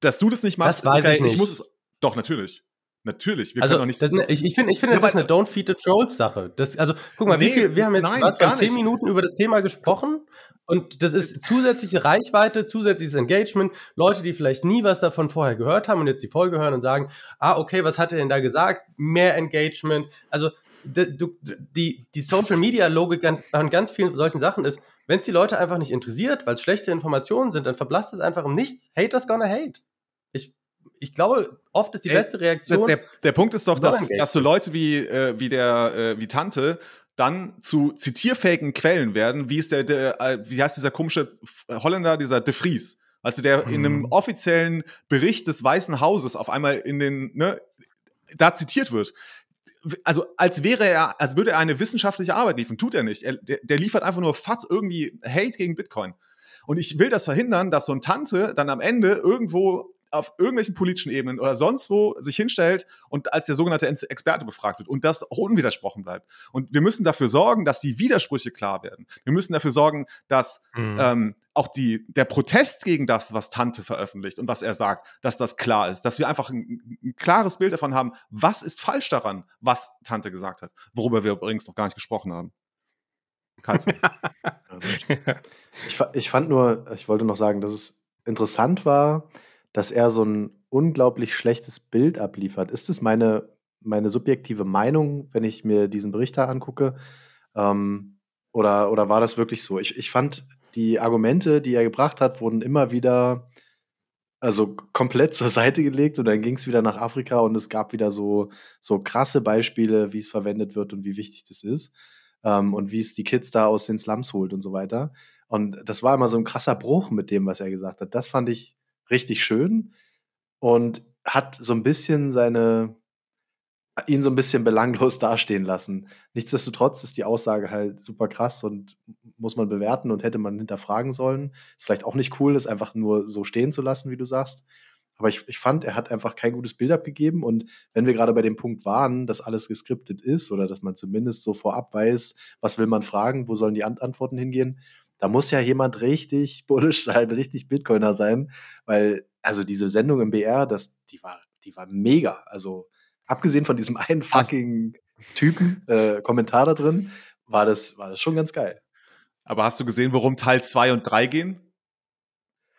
Dass du das nicht machst, das ist okay. Ich, ich, muss es. Doch, natürlich. Natürlich, wir also, können doch nicht. Das, ich ich finde, ich find, das ist eine Don't Feed the Trolls Sache. Das, also, guck mal, nee, wie viel, wir haben jetzt nein, was, zehn Minuten über das Thema gesprochen und das ist zusätzliche Reichweite, zusätzliches Engagement. Leute, die vielleicht nie was davon vorher gehört haben und jetzt die Folge hören und sagen, ah, okay, was hat er denn da gesagt? Mehr Engagement. Also die, die Social Media Logik an ganz vielen solchen Sachen ist, wenn es die Leute einfach nicht interessiert, weil es schlechte Informationen sind, dann verblasst es einfach im Nichts. Haters gonna hate. Ich, glaube, oft ist die beste Reaktion. Der, der Punkt ist doch, dass, dass so Leute wie, äh, wie der äh, wie Tante dann zu zitierfähigen Quellen werden, wie ist der, der äh, wie heißt dieser komische Holländer, dieser De Vries, also der mhm. in einem mhm. offiziellen Bericht des Weißen Hauses auf einmal in den, ne, da zitiert wird. Also als wäre er, als würde er eine wissenschaftliche Arbeit liefern, tut er nicht. Er, der, der liefert einfach nur fat irgendwie Hate gegen Bitcoin. Und ich will das verhindern, dass so ein Tante dann am Ende irgendwo auf irgendwelchen politischen Ebenen oder sonst wo sich hinstellt und als der sogenannte Experte befragt wird und das auch unwidersprochen bleibt. Und wir müssen dafür sorgen, dass die Widersprüche klar werden. Wir müssen dafür sorgen, dass mhm. ähm, auch die, der Protest gegen das, was Tante veröffentlicht und was er sagt, dass das klar ist. Dass wir einfach ein, ein klares Bild davon haben, was ist falsch daran, was Tante gesagt hat. Worüber wir übrigens noch gar nicht gesprochen haben. ich, ich fand nur, ich wollte noch sagen, dass es interessant war, dass er so ein unglaublich schlechtes Bild abliefert. Ist es meine, meine subjektive Meinung, wenn ich mir diesen Bericht da angucke? Ähm, oder, oder war das wirklich so? Ich, ich fand, die Argumente, die er gebracht hat, wurden immer wieder also komplett zur Seite gelegt und dann ging es wieder nach Afrika und es gab wieder so, so krasse Beispiele, wie es verwendet wird und wie wichtig das ist ähm, und wie es die Kids da aus den Slums holt und so weiter. Und das war immer so ein krasser Bruch mit dem, was er gesagt hat. Das fand ich richtig schön und hat so ein bisschen seine, ihn so ein bisschen belanglos dastehen lassen. Nichtsdestotrotz ist die Aussage halt super krass und muss man bewerten und hätte man hinterfragen sollen. Ist vielleicht auch nicht cool, das einfach nur so stehen zu lassen, wie du sagst. Aber ich, ich fand, er hat einfach kein gutes Bild abgegeben. Und wenn wir gerade bei dem Punkt waren, dass alles geskriptet ist oder dass man zumindest so vorab weiß, was will man fragen, wo sollen die Antworten hingehen, da muss ja jemand richtig bullish sein, richtig Bitcoiner sein, weil also diese Sendung im BR, das, die war, die war mega. Also abgesehen von diesem einen fucking Typen äh, Kommentar da drin, war das, war das schon ganz geil. Aber hast du gesehen, worum Teil 2 und 3 gehen?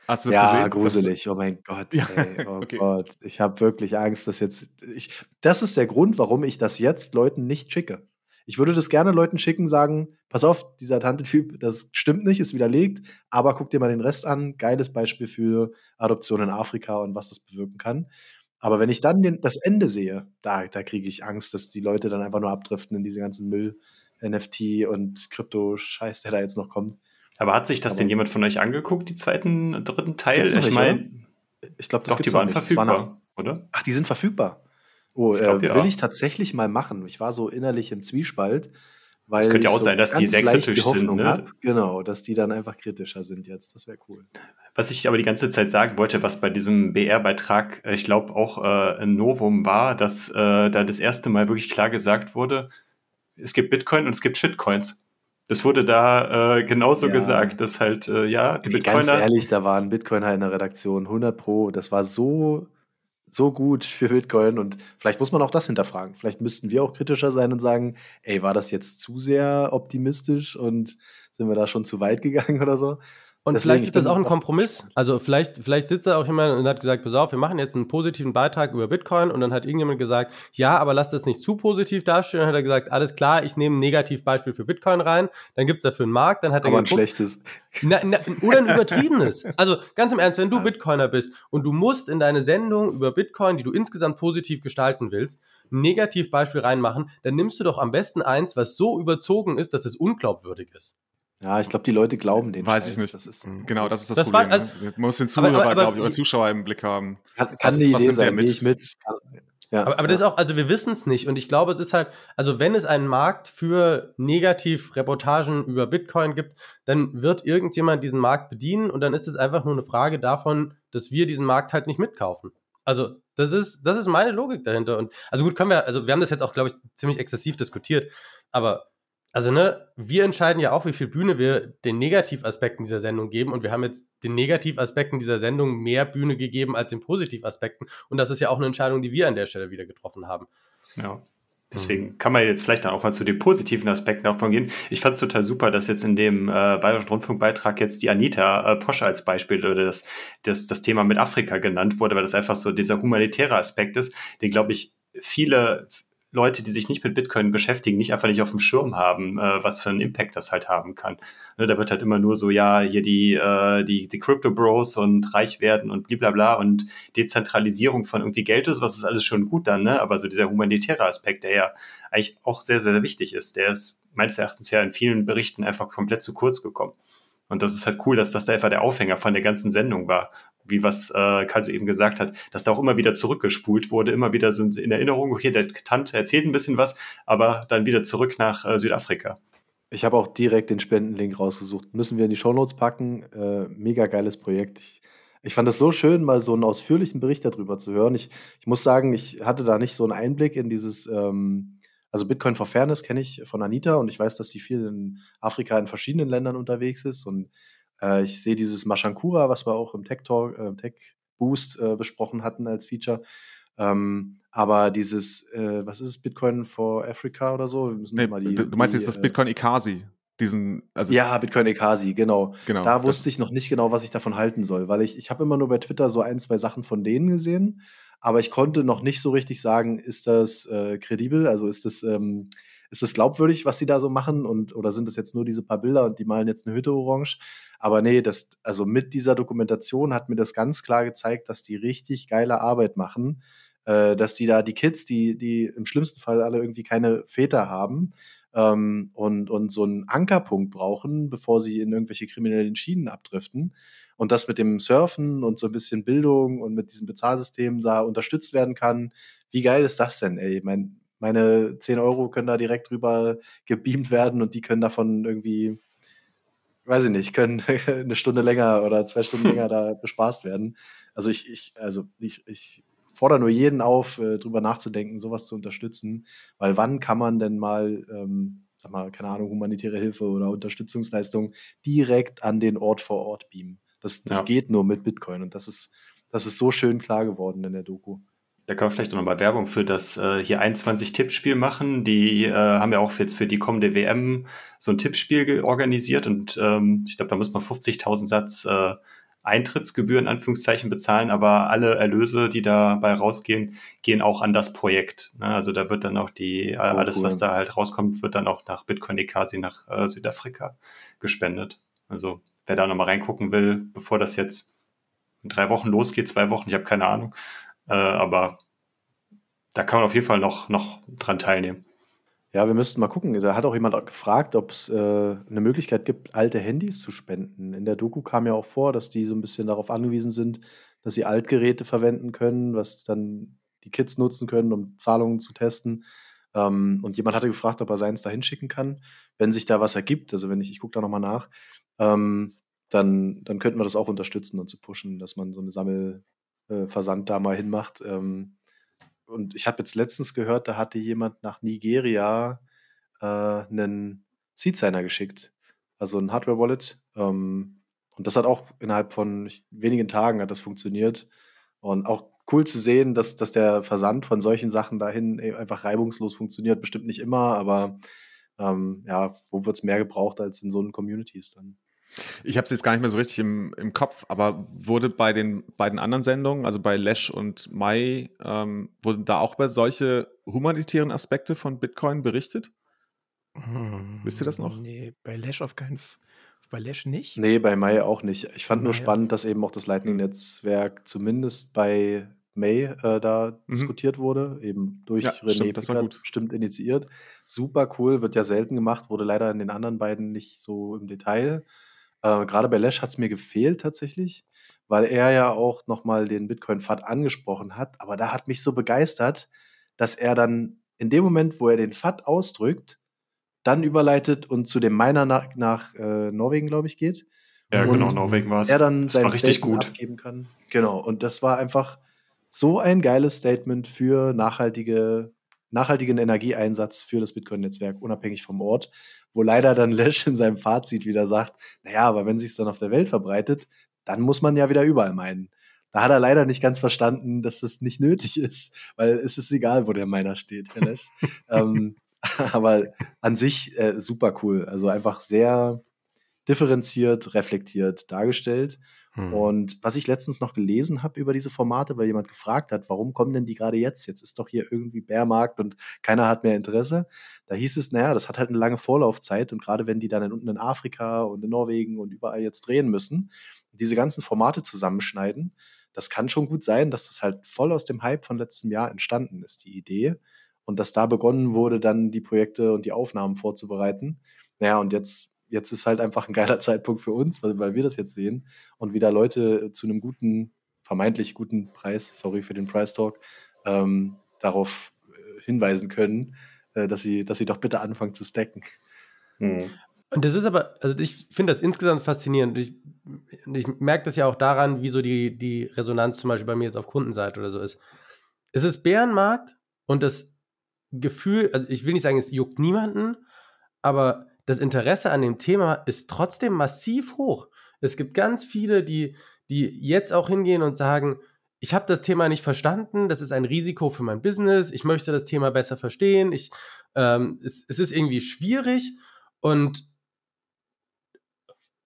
Hast du das ja, gesehen? Ja, gruselig. oh mein Gott. Ja. Ey, oh okay. Gott. Ich habe wirklich Angst, dass jetzt. Ich, das ist der Grund, warum ich das jetzt Leuten nicht schicke. Ich würde das gerne Leuten schicken, sagen: Pass auf, dieser Tante-Typ, das stimmt nicht, ist widerlegt, aber guck dir mal den Rest an. Geiles Beispiel für Adoption in Afrika und was das bewirken kann. Aber wenn ich dann den, das Ende sehe, da, da kriege ich Angst, dass die Leute dann einfach nur abdriften in diese ganzen Müll, NFT und Krypto-Scheiß, der da jetzt noch kommt. Aber hat sich das Aber denn jemand von euch angeguckt, die zweiten, dritten Teil? Ich meine, ich glaube, das doch, die waren nicht. verfügbar, waren, oder? Ach, die sind verfügbar. Oh, äh, glaub, ja. will ich tatsächlich mal machen. Ich war so innerlich im Zwiespalt, weil es könnte ja auch so sein, dass die sehr kritisch sind. Ne? Hab, genau, dass die dann einfach kritischer sind jetzt. Das wäre cool. Was ich aber die ganze Zeit sagen wollte, was bei diesem BR-Beitrag, äh, ich glaube, auch äh, ein Novum war, dass äh, da das erste Mal wirklich klar gesagt wurde, es gibt Bitcoin und es gibt Shitcoins. Das wurde da äh, genauso ja. gesagt, dass halt, äh, ja, die Bitcoiner. Ganz ehrlich, da waren Bitcoiner halt in der Redaktion, 100 Pro. Das war so, so gut für Bitcoin und vielleicht muss man auch das hinterfragen. Vielleicht müssten wir auch kritischer sein und sagen, ey, war das jetzt zu sehr optimistisch und sind wir da schon zu weit gegangen oder so? Und Deswegen, vielleicht ist das auch ein Kompromiss. Also vielleicht, vielleicht sitzt da auch jemand und hat gesagt, pass auf, wir machen jetzt einen positiven Beitrag über Bitcoin und dann hat irgendjemand gesagt, ja, aber lass das nicht zu positiv darstellen. Dann hat er gesagt, alles klar, ich nehme ein Negativbeispiel für Bitcoin rein, dann gibt es dafür einen Markt, dann hat er aber ein schlechtes. Na, na, oder ein übertriebenes. Also ganz im Ernst, wenn du Bitcoiner bist und du musst in deine Sendung über Bitcoin, die du insgesamt positiv gestalten willst, ein Negativbeispiel reinmachen, dann nimmst du doch am besten eins, was so überzogen ist, dass es unglaubwürdig ist. Ja, ich glaube, die Leute glauben den. Weiß Scheiß. ich nicht. Das ist, mhm. genau, das ist das, das Problem. War, also, Man muss den Zuhörer, glaube ich, oder Zuschauer im Blick haben. Kann, kann was, die Idee sein, mit? ich mit. Ja, aber, aber ja. das ist auch, also wir wissen es nicht und ich glaube, es ist halt, also wenn es einen Markt für Negativ-Reportagen über Bitcoin gibt, dann wird irgendjemand diesen Markt bedienen und dann ist es einfach nur eine Frage davon, dass wir diesen Markt halt nicht mitkaufen. Also das ist, das ist meine Logik dahinter und also gut, können wir, also wir haben das jetzt auch, glaube ich, ziemlich exzessiv diskutiert, aber also ne, wir entscheiden ja auch, wie viel Bühne wir den Negativaspekten dieser Sendung geben und wir haben jetzt den Negativaspekten dieser Sendung mehr Bühne gegeben als den Positivaspekten und das ist ja auch eine Entscheidung, die wir an der Stelle wieder getroffen haben. Ja. Deswegen kann man jetzt vielleicht auch mal zu den positiven Aspekten davon gehen. Ich fand es total super, dass jetzt in dem äh, Bayerischen Rundfunkbeitrag jetzt die Anita äh, Posch als Beispiel oder das, das, das Thema mit Afrika genannt wurde, weil das einfach so dieser humanitäre Aspekt ist, den, glaube ich, viele Leute, die sich nicht mit Bitcoin beschäftigen, nicht einfach nicht auf dem Schirm haben, äh, was für einen Impact das halt haben kann. Ne, da wird halt immer nur so, ja, hier die, äh, die, die Crypto Bros und reich werden und blablabla und Dezentralisierung von irgendwie Geld ist, was ist alles schon gut dann, ne? Aber so dieser humanitäre Aspekt, der ja eigentlich auch sehr, sehr wichtig ist, der ist meines Erachtens ja in vielen Berichten einfach komplett zu kurz gekommen. Und das ist halt cool, dass das da einfach der Aufhänger von der ganzen Sendung war wie was äh, Karl so eben gesagt hat, dass da auch immer wieder zurückgespult wurde, immer wieder so in Erinnerung, okay, der Tante erzählt ein bisschen was, aber dann wieder zurück nach äh, Südafrika. Ich habe auch direkt den Spendenlink rausgesucht. Müssen wir in die Shownotes packen. Äh, mega geiles Projekt. Ich, ich fand es so schön, mal so einen ausführlichen Bericht darüber zu hören. Ich, ich muss sagen, ich hatte da nicht so einen Einblick in dieses, ähm, also Bitcoin for Fairness kenne ich von Anita und ich weiß, dass sie viel in Afrika in verschiedenen Ländern unterwegs ist und äh, ich sehe dieses Mashankura, was wir auch im Tech Talk, äh, Tech Boost äh, besprochen hatten als Feature. Ähm, aber dieses, äh, was ist es, Bitcoin for Africa oder so? Nee, die, du meinst die, jetzt das äh, Bitcoin Ikasi? Diesen, also ja, Bitcoin Ekasi, genau. genau. Da wusste ich noch nicht genau, was ich davon halten soll, weil ich, ich habe immer nur bei Twitter so ein, zwei Sachen von denen gesehen, aber ich konnte noch nicht so richtig sagen, ist das äh, kredibel, also ist das, ähm, ist das glaubwürdig, was sie da so machen und oder sind das jetzt nur diese paar Bilder und die malen jetzt eine Hütte orange? Aber nee, das, also mit dieser Dokumentation hat mir das ganz klar gezeigt, dass die richtig geile Arbeit machen, äh, dass die da die Kids, die, die im schlimmsten Fall alle irgendwie keine Väter haben, ähm, und, und so einen Ankerpunkt brauchen, bevor sie in irgendwelche kriminellen Schienen abdriften. Und das mit dem Surfen und so ein bisschen Bildung und mit diesem Bezahlsystem da unterstützt werden kann. Wie geil ist das denn, ey? Mein, meine 10 Euro können da direkt rüber gebeamt werden und die können davon irgendwie, weiß ich nicht, können eine Stunde länger oder zwei Stunden länger da bespaßt werden. Also ich, ich, also ich, ich fordere nur jeden auf, äh, drüber nachzudenken, sowas zu unterstützen, weil wann kann man denn mal, ähm, sag mal, keine Ahnung, humanitäre Hilfe oder Unterstützungsleistung direkt an den Ort vor Ort beamen? Das, das ja. geht nur mit Bitcoin und das ist, das ist so schön klar geworden in der Doku. Da kann man vielleicht auch nochmal Werbung für das äh, hier 21 Tippspiel machen. Die äh, haben ja auch jetzt für die kommende WM so ein Tippspiel organisiert und ähm, ich glaube, da muss man 50.000 Satz äh, Eintrittsgebühren in Anführungszeichen bezahlen, aber alle Erlöse, die dabei rausgehen, gehen auch an das Projekt. Ne? Also da wird dann auch die, oh, alles, cool. was da halt rauskommt, wird dann auch nach Bitcoin Ekasi nach äh, Südafrika gespendet. Also wer da nochmal reingucken will, bevor das jetzt in drei Wochen losgeht, zwei Wochen, ich habe keine Ahnung, äh, aber da kann man auf jeden Fall noch, noch dran teilnehmen. Ja, wir müssten mal gucken. Da hat auch jemand gefragt, ob es äh, 'ne Möglichkeit gibt, alte Handys zu spenden. In der Doku kam ja auch vor, dass die so ein bisschen darauf angewiesen sind, dass sie Altgeräte verwenden können, was dann die Kids nutzen können, um Zahlungen zu testen. Ähm, und jemand hatte gefragt, ob er seins da hinschicken kann. Wenn sich da was ergibt, also wenn ich ich gucke da noch mal nach, ähm, dann dann könnten wir das auch unterstützen und zu pushen, dass man so eine Sammel äh, Versand da mal hinmacht. Ähm und ich habe jetzt letztens gehört, da hatte jemand nach Nigeria äh, einen Seed-Signer geschickt, also ein Hardware-Wallet. Ähm, und das hat auch innerhalb von wenigen Tagen hat das funktioniert. Und auch cool zu sehen, dass, dass der Versand von solchen Sachen dahin einfach reibungslos funktioniert. Bestimmt nicht immer, aber ähm, ja, wo wird es mehr gebraucht als in so einen Communities dann? Ich habe es jetzt gar nicht mehr so richtig im, im Kopf, aber wurde bei den beiden anderen Sendungen, also bei Lesh und Mai, ähm, wurden da auch über solche humanitären Aspekte von Bitcoin berichtet? Hm, Wisst ihr das noch? Nee, bei Lesh auf keinen Fall. Bei Lesh nicht? Nee, bei Mai auch nicht. Ich fand nur spannend, dass eben auch das Lightning-Netzwerk zumindest bei May äh, da mhm. diskutiert wurde, eben durch ja, René stimmt, das war gut. bestimmt initiiert. Super cool, wird ja selten gemacht, wurde leider in den anderen beiden nicht so im Detail äh, Gerade bei Lash hat es mir gefehlt tatsächlich, weil er ja auch nochmal den Bitcoin-FAT angesprochen hat. Aber da hat mich so begeistert, dass er dann in dem Moment, wo er den FAT ausdrückt, dann überleitet und zu dem Miner nach, nach äh, Norwegen, glaube ich, geht. Ja, genau, Norwegen war es. Er dann sein Statement abgeben kann. Genau, und das war einfach so ein geiles Statement für nachhaltige nachhaltigen Energieeinsatz für das Bitcoin-Netzwerk, unabhängig vom Ort, wo leider dann Lesch in seinem Fazit wieder sagt, naja, aber wenn sich es dann auf der Welt verbreitet, dann muss man ja wieder überall meinen. Da hat er leider nicht ganz verstanden, dass das nicht nötig ist, weil es ist egal, wo der Miner steht, Herr Lesch. ähm, aber an sich äh, super cool. Also einfach sehr differenziert, reflektiert dargestellt. Hm. Und was ich letztens noch gelesen habe über diese Formate, weil jemand gefragt hat, warum kommen denn die gerade jetzt? Jetzt ist doch hier irgendwie Bärmarkt und keiner hat mehr Interesse. Da hieß es, naja, das hat halt eine lange Vorlaufzeit und gerade wenn die dann unten in Afrika und in Norwegen und überall jetzt drehen müssen, diese ganzen Formate zusammenschneiden, das kann schon gut sein, dass das halt voll aus dem Hype von letztem Jahr entstanden ist, die Idee. Und dass da begonnen wurde, dann die Projekte und die Aufnahmen vorzubereiten. Naja, und jetzt jetzt ist halt einfach ein geiler Zeitpunkt für uns, weil, weil wir das jetzt sehen und wieder Leute zu einem guten, vermeintlich guten Preis, sorry für den Price Talk, ähm, darauf äh, hinweisen können, äh, dass, sie, dass sie doch bitte anfangen zu stacken. Hm. Und das ist aber, also ich finde das insgesamt faszinierend. Ich, ich merke das ja auch daran, wie so die, die Resonanz zum Beispiel bei mir jetzt auf Kundenseite oder so ist. Es ist Bärenmarkt und das Gefühl, also ich will nicht sagen, es juckt niemanden, aber das Interesse an dem Thema ist trotzdem massiv hoch. Es gibt ganz viele, die, die jetzt auch hingehen und sagen, ich habe das Thema nicht verstanden, das ist ein Risiko für mein Business, ich möchte das Thema besser verstehen, ich, ähm, es, es ist irgendwie schwierig und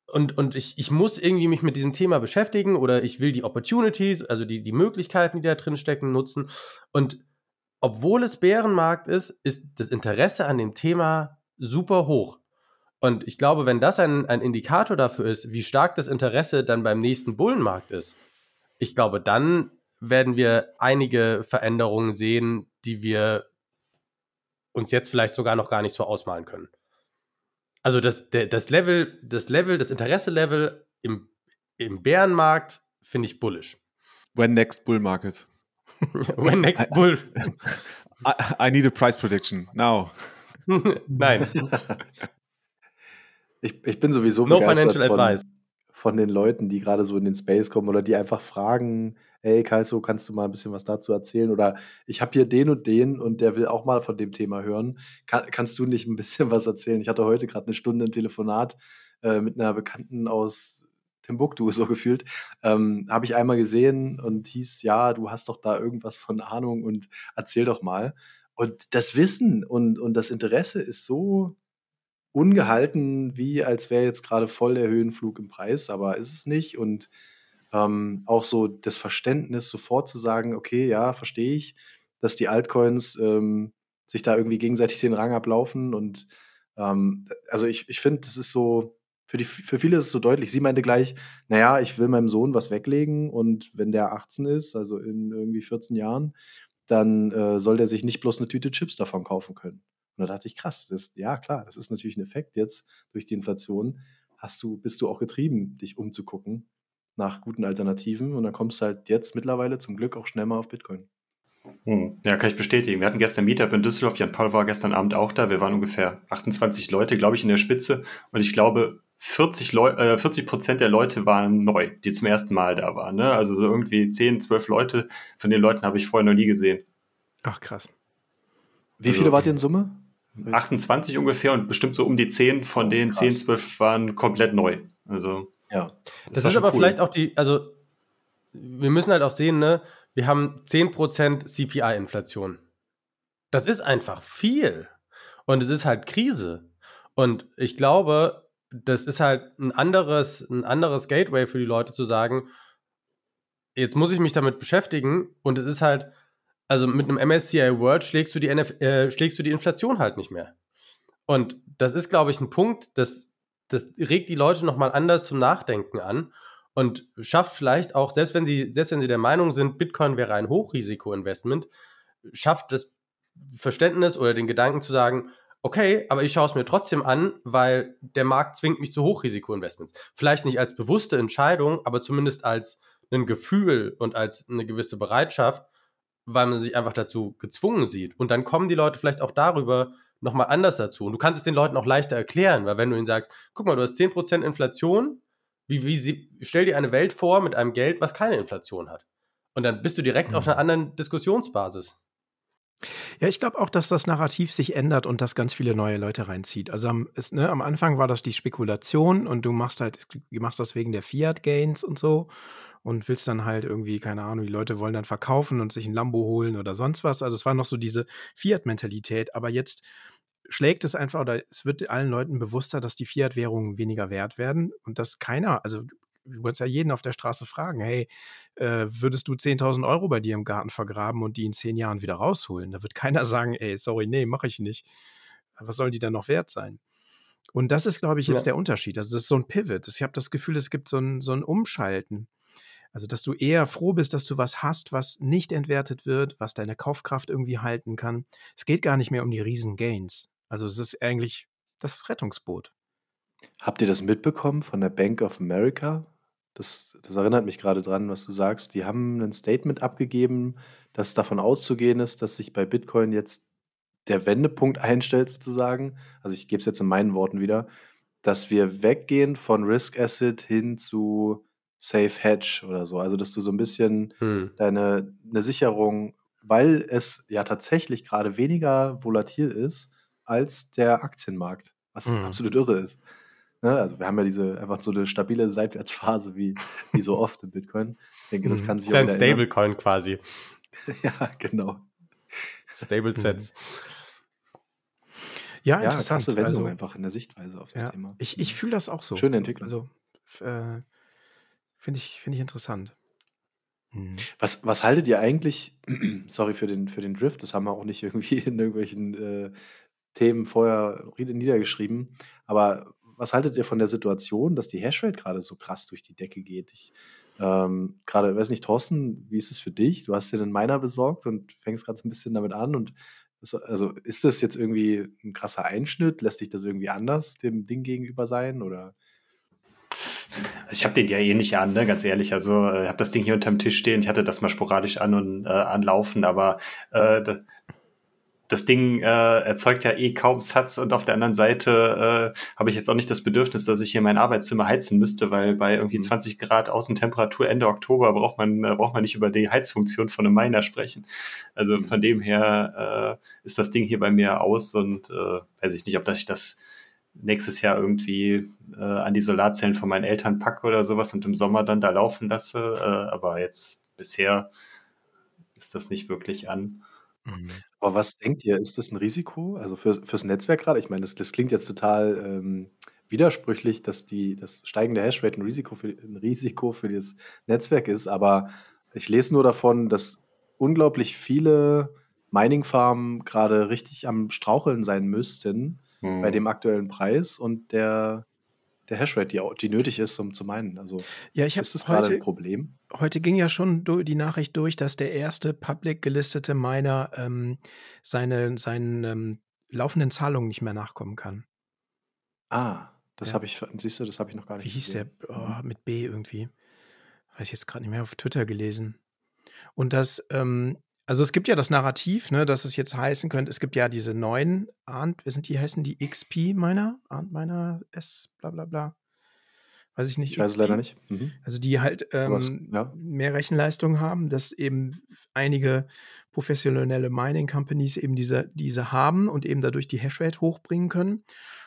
und, und ich, ich muss irgendwie mich mit diesem Thema beschäftigen oder ich will die Opportunities, also die, die Möglichkeiten, die da drin stecken, nutzen. Und obwohl es Bärenmarkt ist, ist das Interesse an dem Thema super hoch. Und ich glaube, wenn das ein, ein Indikator dafür ist, wie stark das Interesse dann beim nächsten Bullenmarkt ist, ich glaube, dann werden wir einige Veränderungen sehen, die wir uns jetzt vielleicht sogar noch gar nicht so ausmalen können. Also das, das Level, das Level, das Interesse-Level im, im Bärenmarkt finde ich bullish. When next bull market? When next bull? I, I need a price prediction now. Nein. Ich, ich bin sowieso no begeistert financial von, advice. von den Leuten, die gerade so in den Space kommen oder die einfach fragen, ey Kalso, kannst du mal ein bisschen was dazu erzählen? Oder ich habe hier den und den und der will auch mal von dem Thema hören. Kann, kannst du nicht ein bisschen was erzählen? Ich hatte heute gerade eine Stunde ein Telefonat äh, mit einer Bekannten aus Timbuktu, so gefühlt. Ähm, habe ich einmal gesehen und hieß, ja, du hast doch da irgendwas von Ahnung und erzähl doch mal. Und das Wissen und, und das Interesse ist so ungehalten, wie als wäre jetzt gerade voll der Höhenflug im Preis, aber ist es nicht. Und ähm, auch so das Verständnis, sofort zu sagen, okay, ja, verstehe ich, dass die Altcoins ähm, sich da irgendwie gegenseitig den Rang ablaufen. Und ähm, also ich, ich finde, das ist so, für, die, für viele ist es so deutlich. Sie meinte gleich, naja, ich will meinem Sohn was weglegen und wenn der 18 ist, also in irgendwie 14 Jahren, dann äh, soll der sich nicht bloß eine Tüte Chips davon kaufen können. Und da dachte ich, krass, das, ja klar, das ist natürlich ein Effekt jetzt durch die Inflation. Hast du, bist du auch getrieben, dich umzugucken nach guten Alternativen und dann kommst du halt jetzt mittlerweile zum Glück auch schnell mal auf Bitcoin. Hm. Ja, kann ich bestätigen. Wir hatten gestern Meetup in Düsseldorf. Jan Paul war gestern Abend auch da. Wir waren ungefähr 28 Leute, glaube ich, in der Spitze. Und ich glaube, 40, Leu äh, 40 Prozent der Leute waren neu, die zum ersten Mal da waren. Ne? Also so irgendwie 10, 12 Leute. Von den Leuten habe ich vorher noch nie gesehen. Ach, krass. Wie Also- viele wart ihr in Summe? 28 ungefähr und bestimmt so um die 10 von den krass. 10, 12 waren komplett neu. Also Ja. Das, war ist aber cool. vielleicht auch die, also wir müssen halt auch sehen, ne, wir haben 10% CPI-Inflation. Das ist einfach viel. Und es ist halt Krise. Und ich glaube, das ist halt ein anderes, ein anderes Gateway für die Leute zu sagen, jetzt muss ich mich damit beschäftigen und es ist halt, also mit einem MSCI World schlägst du die, NF äh, schlägst du die Inflation halt nicht mehr. Und das ist, glaube ich, ein Punkt, das, das regt die Leute nochmal anders zum Nachdenken an und schafft vielleicht auch, selbst wenn sie, selbst wenn sie der Meinung sind, Bitcoin wäre ein Hochrisiko-Investment, schafft das Verständnis oder den Gedanken zu sagen, okay, aber ich schaue es mir trotzdem an, weil der Markt zwingt mich zu Hochrisiko-Investments. Vielleicht nicht als bewusste Entscheidung, aber zumindest als ein Gefühl und als eine gewisse Bereitschaft, weil man sich einfach dazu gezwungen sieht. Und dann kommen die Leute vielleicht auch darüber nochmal anders dazu. Und du kannst es den Leuten auch leichter erklären, weil wenn du ihnen sagst, guck mal, du hast 10% Inflation, wie, wie sie, stell dir eine Welt vor mit einem Geld, was keine Inflation hat. Und dann bist du direkt auf einer anderen Diskussionsbasis. Ja, ich glaube auch, dass das Narrativ sich ändert und das ganz viele neue Leute reinzieht. Also am, ist, ne, am Anfang war das die Spekulation und du machst halt, du machst das wegen der Fiat-Gains und so und willst dann halt irgendwie, keine Ahnung, die Leute wollen dann verkaufen und sich ein Lambo holen oder sonst was. Also es war noch so diese Fiat-Mentalität, aber jetzt schlägt es einfach oder es wird allen Leuten bewusster, dass die Fiat-Währungen weniger wert werden und dass keiner, also du kannst ja jeden auf der Straße fragen, hey, äh, würdest du 10.000 Euro bei dir im Garten vergraben und die in zehn Jahren wieder rausholen? Da wird keiner sagen, ey, sorry, nee, mache ich nicht. Was soll die dann noch wert sein? Und das ist, glaube ich, jetzt Ja. der Unterschied. Also das ist so ein Pivot. Ich habe das Gefühl, es gibt so ein, so ein Umschalten. Also, dass du eher froh bist, dass du was hast, was nicht entwertet wird, was deine Kaufkraft irgendwie halten kann. Es geht gar nicht mehr um die riesen Gains. Also es ist eigentlich das Rettungsboot. Habt ihr das mitbekommen von der Bank of America? Das, das erinnert mich gerade dran, was du sagst. Die haben ein Statement abgegeben, dass davon auszugehen ist, dass sich bei Bitcoin jetzt der Wendepunkt einstellt, sozusagen. Also ich gebe es jetzt in meinen Worten wieder. dass wir weggehen von Risk Asset hin zu Safe Hedge oder so. Also, dass du so ein bisschen hm. deine eine Sicherung, weil es ja tatsächlich gerade weniger volatil ist als der Aktienmarkt, was hm. absolut irre ist. Ne? Also, wir haben ja diese einfach so eine stabile Seitwärtsphase wie wie so oft im Bitcoin. Ich denke, das hm. kann sich Ist ja 'n Stablecoin quasi. Ja, genau. Stable Sets. Ja, Ja, interessant. krasse Wendung Also, einfach in der Sichtweise auf das ja, Thema. ich, ich fühle das auch so. Schöne Entwicklung. Also, äh, finde ich, finde ich interessant. Mhm. Was, was haltet ihr eigentlich, sorry für den, für den Drift, das haben wir auch nicht irgendwie in irgendwelchen äh, Themen vorher niedergeschrieben, aber was haltet ihr von der Situation, dass die Hashrate gerade so krass durch die Decke geht? Ich ähm, gerade, weiß nicht, Thorsten, wie ist es für dich? Du hast dir einen Miner besorgt und fängst gerade so ein bisschen damit an und das, also ist das jetzt irgendwie ein krasser Einschnitt? Lässt sich das irgendwie anders dem Ding gegenüber sein oder? Ich habe den ja eh nicht an, ne? ganz ehrlich. Also ich äh, habe das Ding hier unterm Tisch stehen. Ich hatte das mal sporadisch an und äh, anlaufen, aber äh, das Ding äh, erzeugt ja eh kaum Satz und auf der anderen Seite äh, habe ich jetzt auch nicht das Bedürfnis, dass ich hier mein Arbeitszimmer heizen müsste, weil bei irgendwie 20 mhm. Grad Außentemperatur Ende Oktober braucht man, äh, braucht man nicht über die Heizfunktion von einem Miner sprechen. Also mhm. von dem her äh, ist das Ding hier bei mir aus und äh, weiß ich nicht, ob das ich das nächstes Jahr irgendwie äh, an die Solarzellen von meinen Eltern packe oder sowas und im Sommer dann da laufen lasse. Äh, aber jetzt bisher ist das nicht wirklich an. Mhm. Aber was denkt ihr, ist das ein Risiko? Also für, fürs Netzwerk gerade? Ich meine, das, das klingt jetzt total ähm, widersprüchlich, dass die, das steigende Hashrate ein Risiko, für, ein Risiko für das Netzwerk ist, aber ich lese nur davon, dass unglaublich viele Mining-Farmen gerade richtig am Straucheln sein müssten bei mhm. dem aktuellen Preis und der, der Hashrate, die, die nötig ist, um zu meinen. Also Ja, ich ist das gerade ein Problem? heute ging ja schon die Nachricht durch, dass der erste public gelistete Miner ähm, seine, seinen ähm, laufenden Zahlungen nicht mehr nachkommen kann. Ah, das Ja. habe ich, siehst du, das habe ich noch gar Wie nicht hieß der? gesehen. Oh, mhm. mit B irgendwie. Weiß ich jetzt gerade nicht mehr auf Twitter gelesen. Und das, ähm, also es gibt ja das Narrativ, ne, dass es jetzt heißen könnte, es gibt ja diese neuen Arndt, wie sind die heißen die XP-Miner? Arndt-Miner S, bla bla bla. Weiß ich nicht. Ich weiß es leider nicht. Mhm. Also die halt ähm, ja. mehr Rechenleistung haben, dass eben einige professionelle Mining Companies eben diese, diese haben und eben dadurch die Hashrate hochbringen können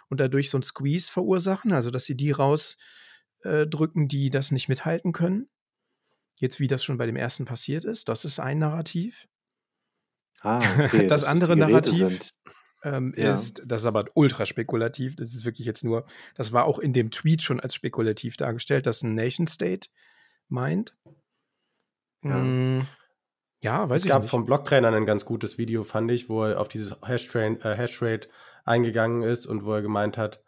und dadurch so ein Squeeze verursachen, also dass sie die rausdrücken, äh, die das nicht mithalten können. Jetzt, wie das schon bei dem ersten passiert ist, das ist ein Narrativ. Ah, okay. das, das andere Narrativ ähm, ja. ist, das ist aber ultra spekulativ, das ist wirklich jetzt nur, das war auch in dem Tweet schon als spekulativ dargestellt, dass ein Nation State meint. Ja. Mm, ja, weiß es ich gab nicht. vom Blocktrainer ein ganz gutes Video, fand ich, wo er auf dieses Hashrate, äh, Hashrate eingegangen ist und wo er gemeint hat,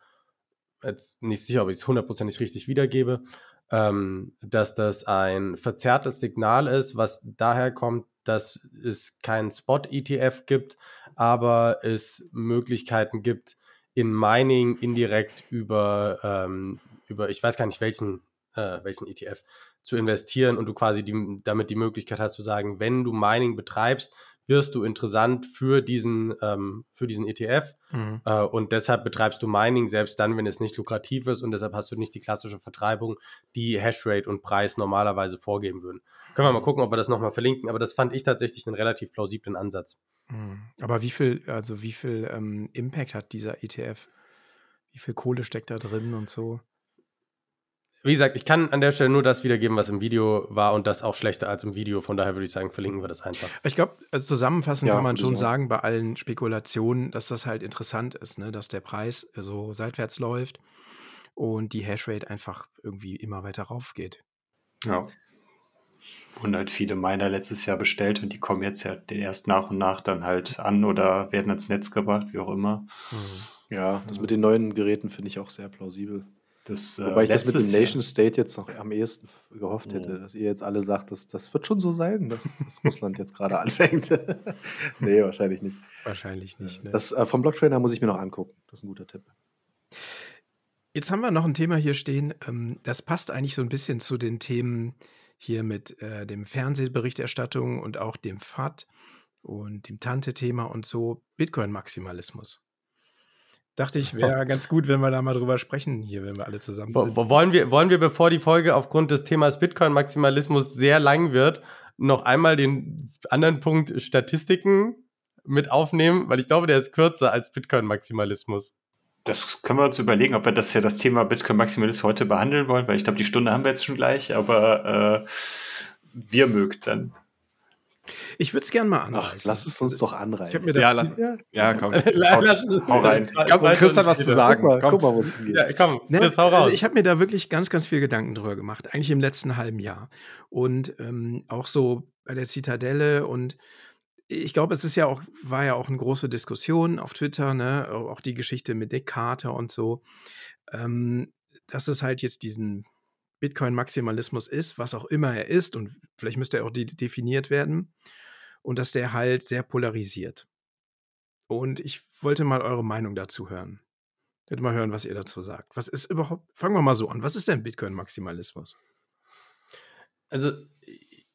jetzt nicht sicher, ob ich es hundertprozentig richtig wiedergebe, ähm, dass das ein verzerrtes Signal ist, was daher kommt, dass es keinen Spot-ETF gibt, aber es Möglichkeiten gibt, in Mining indirekt über, ähm, über ich weiß gar nicht welchen, äh, welchen ETF zu investieren und du quasi die, damit die Möglichkeit hast zu sagen, wenn du Mining betreibst, wirst du interessant für diesen, ähm, für diesen ETF. Mhm. Äh, und deshalb betreibst du Mining selbst dann, wenn es nicht lukrativ ist und deshalb hast du nicht die klassische Vertreibung, die Hashrate und Preis normalerweise vorgeben würden. Können wir mal gucken, ob wir das nochmal verlinken, aber das fand ich tatsächlich einen relativ plausiblen Ansatz. Mhm. Aber wie viel, also wie viel ähm, Impact hat dieser ETF? Wie viel Kohle steckt da drin und so? Wie gesagt, ich kann an der Stelle nur das wiedergeben, was im Video war und das auch schlechter als im Video. Von daher würde ich sagen, verlinken wir das einfach. Ich glaube, also zusammenfassend ja, kann man schon sagen, bei allen Spekulationen, dass das halt interessant ist, ne? dass der Preis so seitwärts läuft und die Hashrate einfach irgendwie immer weiter rauf geht. Ja. Und halt viele Miner letztes Jahr bestellt und die kommen jetzt ja erst nach und nach dann halt an oder werden ans Netz gebracht, wie auch immer. Mhm. Ja, das mit den neuen Geräten finde ich auch sehr plausibel. Das, äh, Wobei ich das mit dem Nation State jetzt noch am ehesten gehofft hätte, oh. dass ihr jetzt alle sagt, dass, das wird schon so sein, dass, dass Russland jetzt gerade anfängt. nee, wahrscheinlich nicht. Wahrscheinlich nicht. Ne? Das, äh, vom Blocktrainer muss ich mir noch angucken. Das ist ein guter Tipp. Jetzt haben wir noch ein Thema hier stehen. Ähm, das passt eigentlich so ein bisschen zu den Themen hier mit äh, dem Fernsehberichterstattung und auch dem FAT und dem Tante-Thema und so Bitcoin-Maximalismus. Dachte ich, wäre ganz gut, wenn wir da mal drüber sprechen, hier, wenn wir alle zusammen sind. Wollen wir, wollen wir, bevor die Folge aufgrund des Themas Bitcoin-Maximalismus sehr lang wird, noch einmal den anderen Punkt Statistiken mit aufnehmen? Weil ich glaube, der ist kürzer als Bitcoin-Maximalismus. Das können wir uns überlegen, ob wir das ja das Thema Bitcoin-Maximalismus heute behandeln wollen, weil ich glaube, die Stunde haben wir jetzt schon gleich, aber äh, wir mögt dann. Ich würde es gerne mal anreißen. Ach, lass es uns doch anreißen. ja, ja, lass, ja, komm. lass es hau rein. Ganz, Chris hat was zu sagen. Guck mal, guck mal wo es hingeht. Ja, komm, ne? Chris, hau raus. Also ich habe mir da wirklich ganz, ganz viel Gedanken drüber gemacht, eigentlich im letzten halben Jahr. Und ähm, auch so bei der Zitadelle und ich glaube, es ist ja auch, war ja auch eine große Diskussion auf Twitter, ne? auch die Geschichte mit Nick Carter und so, ähm, dass es halt jetzt diesen Bitcoin-Maximalismus ist, was auch immer er ist, und vielleicht müsste er auch definiert werden, und dass der halt sehr polarisiert. Und ich wollte mal eure Meinung dazu hören. Ich würde mal hören, was ihr dazu sagt. Was ist überhaupt, fangen wir mal so an, was ist denn Bitcoin-Maximalismus? Also,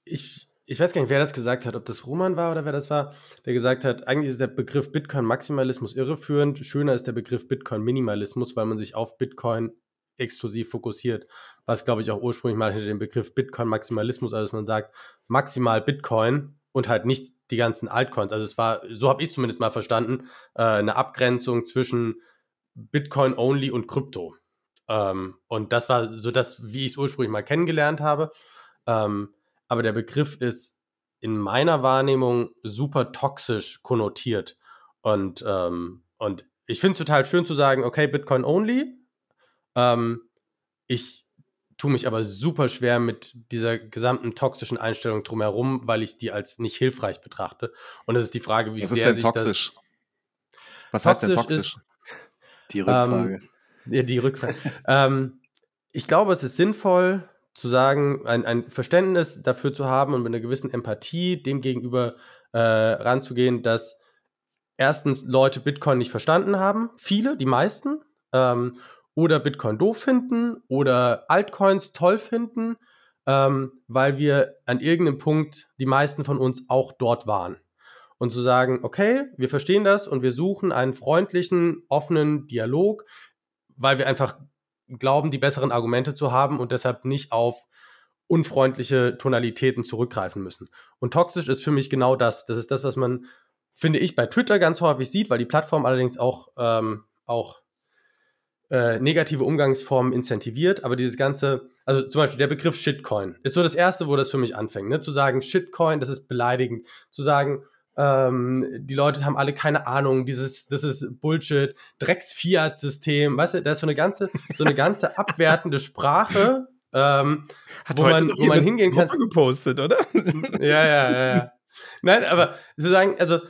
ich, ich weiß gar nicht, wer das gesagt hat, ob das Roman war oder wer das war, der gesagt hat, eigentlich ist der Begriff Bitcoin-Maximalismus irreführend. Schöner ist der Begriff Bitcoin-Minimalismus, weil man sich auf Bitcoin exklusiv fokussiert was glaube ich auch ursprünglich mal hinter dem Begriff Bitcoin-Maximalismus, also dass man sagt, maximal Bitcoin und halt nicht die ganzen Altcoins. Also es war, so habe ich es zumindest mal verstanden, äh, eine Abgrenzung zwischen Bitcoin-only und Krypto. Ähm, und das war so das, wie ich es ursprünglich mal kennengelernt habe. Ähm, aber der Begriff ist in meiner Wahrnehmung super toxisch konnotiert. Und, ähm, und ich finde es total schön zu sagen, okay, Bitcoin only. Ähm, ich tue mich aber super schwer mit dieser gesamten toxischen Einstellung drumherum, weil ich die als nicht hilfreich betrachte. Und es ist die Frage, wie Was ist denn toxisch? Was heißt denn toxisch? die Rückfrage. Ähm, ja, die Rückfrage. ähm, ich glaube, es ist sinnvoll zu sagen, ein, ein, Verständnis dafür zu haben und mit einer gewissen Empathie dem gegenüber äh, ranzugehen, dass erstens Leute Bitcoin nicht verstanden haben, viele, die meisten, ähm, oder Bitcoin doof finden oder Altcoins toll finden, ähm, weil wir an irgendeinem Punkt die meisten von uns auch dort waren. Und zu sagen, okay, wir verstehen das und wir suchen einen freundlichen, offenen Dialog, weil wir einfach glauben, die besseren Argumente zu haben und deshalb nicht auf unfreundliche Tonalitäten zurückgreifen müssen. Und toxisch ist für mich genau das. Das ist das, was man, finde ich, bei Twitter ganz häufig sieht, weil die Plattform allerdings auch, ähm, auch äh, negative Umgangsformen incentiviert, aber dieses ganze, also zum Beispiel der Begriff Shitcoin ist so das erste, wo das für mich anfängt, ne? zu sagen, Shitcoin, das ist beleidigend, zu sagen, ähm, die Leute haben alle keine Ahnung, dieses, das ist Bullshit, Drecks-Fiat-System, weißt du, da ist so eine ganze, so eine ganze abwertende Sprache, ähm, Hat wo, man, wo man hingehen kann. gepostet, oder? ja, ja, ja, ja. Nein, aber sozusagen, also zu,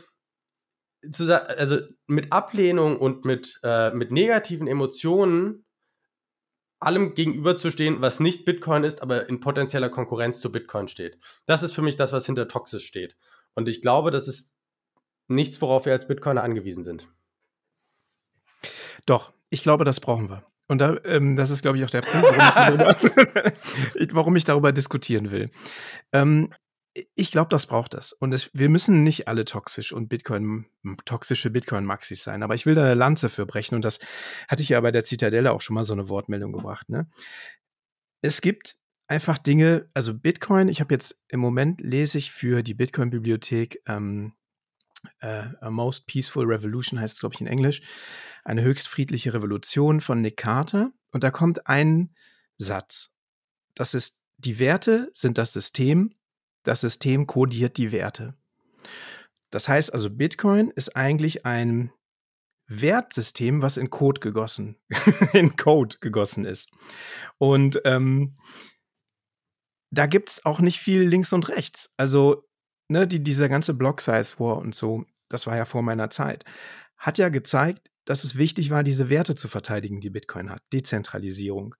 also mit Ablehnung und mit, äh, mit negativen Emotionen allem gegenüberzustehen, was nicht Bitcoin ist, aber in potenzieller Konkurrenz zu Bitcoin steht. Das ist für mich das, was hinter Toxisch steht. Und ich glaube, das ist nichts, worauf wir als Bitcoiner angewiesen sind. Doch, ich glaube, das brauchen wir. Und da, ähm, das ist, glaube ich, auch der Punkt, warum ich, darüber, warum ich darüber diskutieren will. Ähm, ich glaube, das braucht es. Und es, wir müssen nicht alle toxisch und Bitcoin, toxische Bitcoin-Maxis sein. Aber ich will da eine Lanze für brechen. Und das hatte ich ja bei der Zitadelle auch schon mal so eine Wortmeldung gebracht. Ne? Es gibt einfach Dinge, also Bitcoin, ich habe jetzt im Moment lese ich für die Bitcoin-Bibliothek ähm, äh, A Most Peaceful Revolution heißt es, glaube ich, in Englisch. Eine höchst friedliche Revolution von Nick Carter. Und da kommt ein Satz. Das ist, die Werte sind das System, das System kodiert die Werte. Das heißt also, Bitcoin ist eigentlich ein Wertsystem, was in Code gegossen, in Code gegossen ist. Und ähm, da gibt es auch nicht viel links und rechts. Also, ne, die, dieser ganze Block-Size-War und so, das war ja vor meiner Zeit, hat ja gezeigt, dass es wichtig war, diese Werte zu verteidigen, die Bitcoin hat. Dezentralisierung,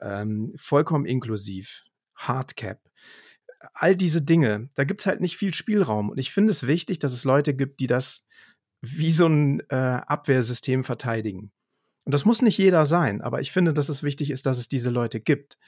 ähm, vollkommen inklusiv, Hardcap all diese Dinge, da gibt es halt nicht viel Spielraum. Und ich finde es wichtig, dass es Leute gibt, die das wie so ein äh, Abwehrsystem verteidigen. Und das muss nicht jeder sein, aber ich finde, dass es wichtig ist, dass es diese Leute gibt,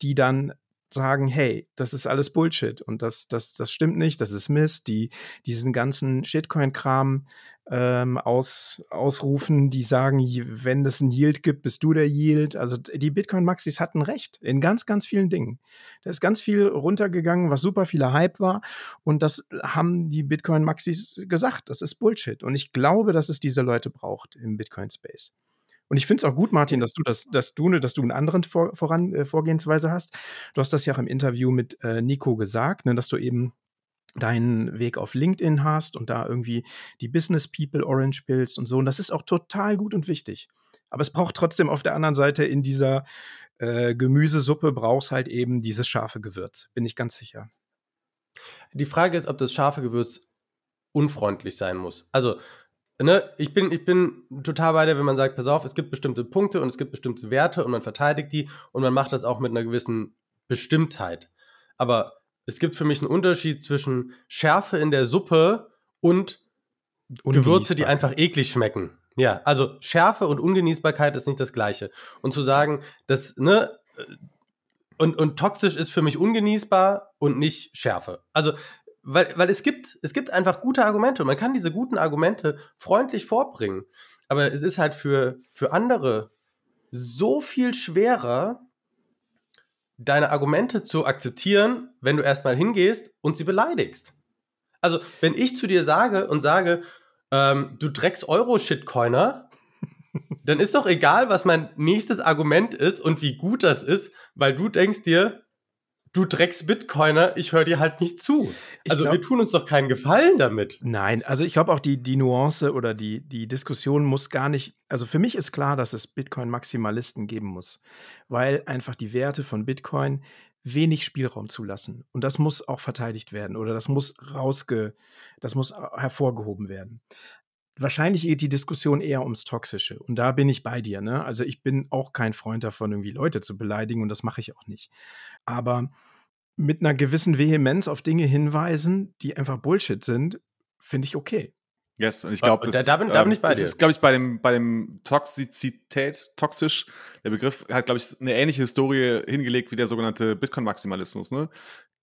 die dann sagen, hey, das ist alles Bullshit und das, das, das stimmt nicht, das ist Mist, die diesen ganzen Shitcoin-Kram ähm, aus, ausrufen, die sagen, wenn es ein Yield gibt, bist du der Yield. Also die Bitcoin-Maxis hatten recht in ganz, ganz vielen Dingen. Da ist ganz viel runtergegangen, was super vieler Hype war und das haben die Bitcoin-Maxis gesagt, das ist Bullshit und ich glaube, dass es diese Leute braucht im Bitcoin-Space. Und ich finde es auch gut, Martin, dass du das, dass du, ne, dass du einen anderen Vor Voran, äh, Vorgehensweise hast. Du hast das ja auch im Interview mit äh, Nico gesagt, ne, dass du eben deinen Weg auf LinkedIn hast und da irgendwie die Business People Orange bildest und so. Und das ist auch total gut und wichtig. Aber es braucht trotzdem auf der anderen Seite in dieser äh, Gemüsesuppe brauchst halt eben dieses scharfe Gewürz. Bin ich ganz sicher. Die Frage ist, ob das scharfe Gewürz unfreundlich sein muss. Also ne, ich bin, ich bin total bei dir, wenn man sagt, pass auf, es gibt bestimmte Punkte und es gibt bestimmte Werte und man verteidigt die und man macht das auch mit einer gewissen Bestimmtheit. Aber es gibt für mich einen Unterschied zwischen Schärfe in der Suppe und Gewürze, die einfach eklig schmecken. Ja, also Schärfe und Ungenießbarkeit ist nicht das Gleiche. Und zu sagen, dass, ne, und, und toxisch ist für mich ungenießbar und nicht Schärfe. Also weil, weil es gibt, es gibt einfach gute Argumente und man kann diese guten Argumente freundlich vorbringen. Aber es ist halt für, für andere so viel schwerer, deine Argumente zu akzeptieren, wenn du erstmal hingehst und sie beleidigst. Also, wenn ich zu dir sage und sage, ähm, du Drecks Euro-Shitcoiner, dann ist doch egal, was mein nächstes Argument ist und wie gut das ist, weil du denkst dir, du Drecks Bitcoiner, ich höre dir halt nicht zu. also glaub, wir tun uns doch keinen Gefallen damit. Nein, also ich glaube auch die, die Nuance oder die, die Diskussion muss gar nicht, also für mich ist klar, dass es Bitcoin-Maximalisten geben muss, weil einfach die Werte von Bitcoin wenig Spielraum zulassen. Und das muss auch verteidigt werden oder das muss rausge, das muss hervorgehoben werden. Wahrscheinlich geht die Diskussion eher ums Toxische. Und da bin ich bei dir. Ne? Also ich bin auch kein Freund davon, irgendwie Leute zu beleidigen und das mache ich auch nicht. Aber mit einer gewissen Vehemenz auf Dinge hinweisen, die einfach Bullshit sind, finde ich okay. Yes, und ich glaube, da, da, bin, da bin ich bei das ähm, ist, glaube ich, bei dem, bei dem Toxizität, toxisch, der Begriff hat, glaube ich, eine ähnliche Historie hingelegt wie der sogenannte Bitcoin-Maximalismus. Ne?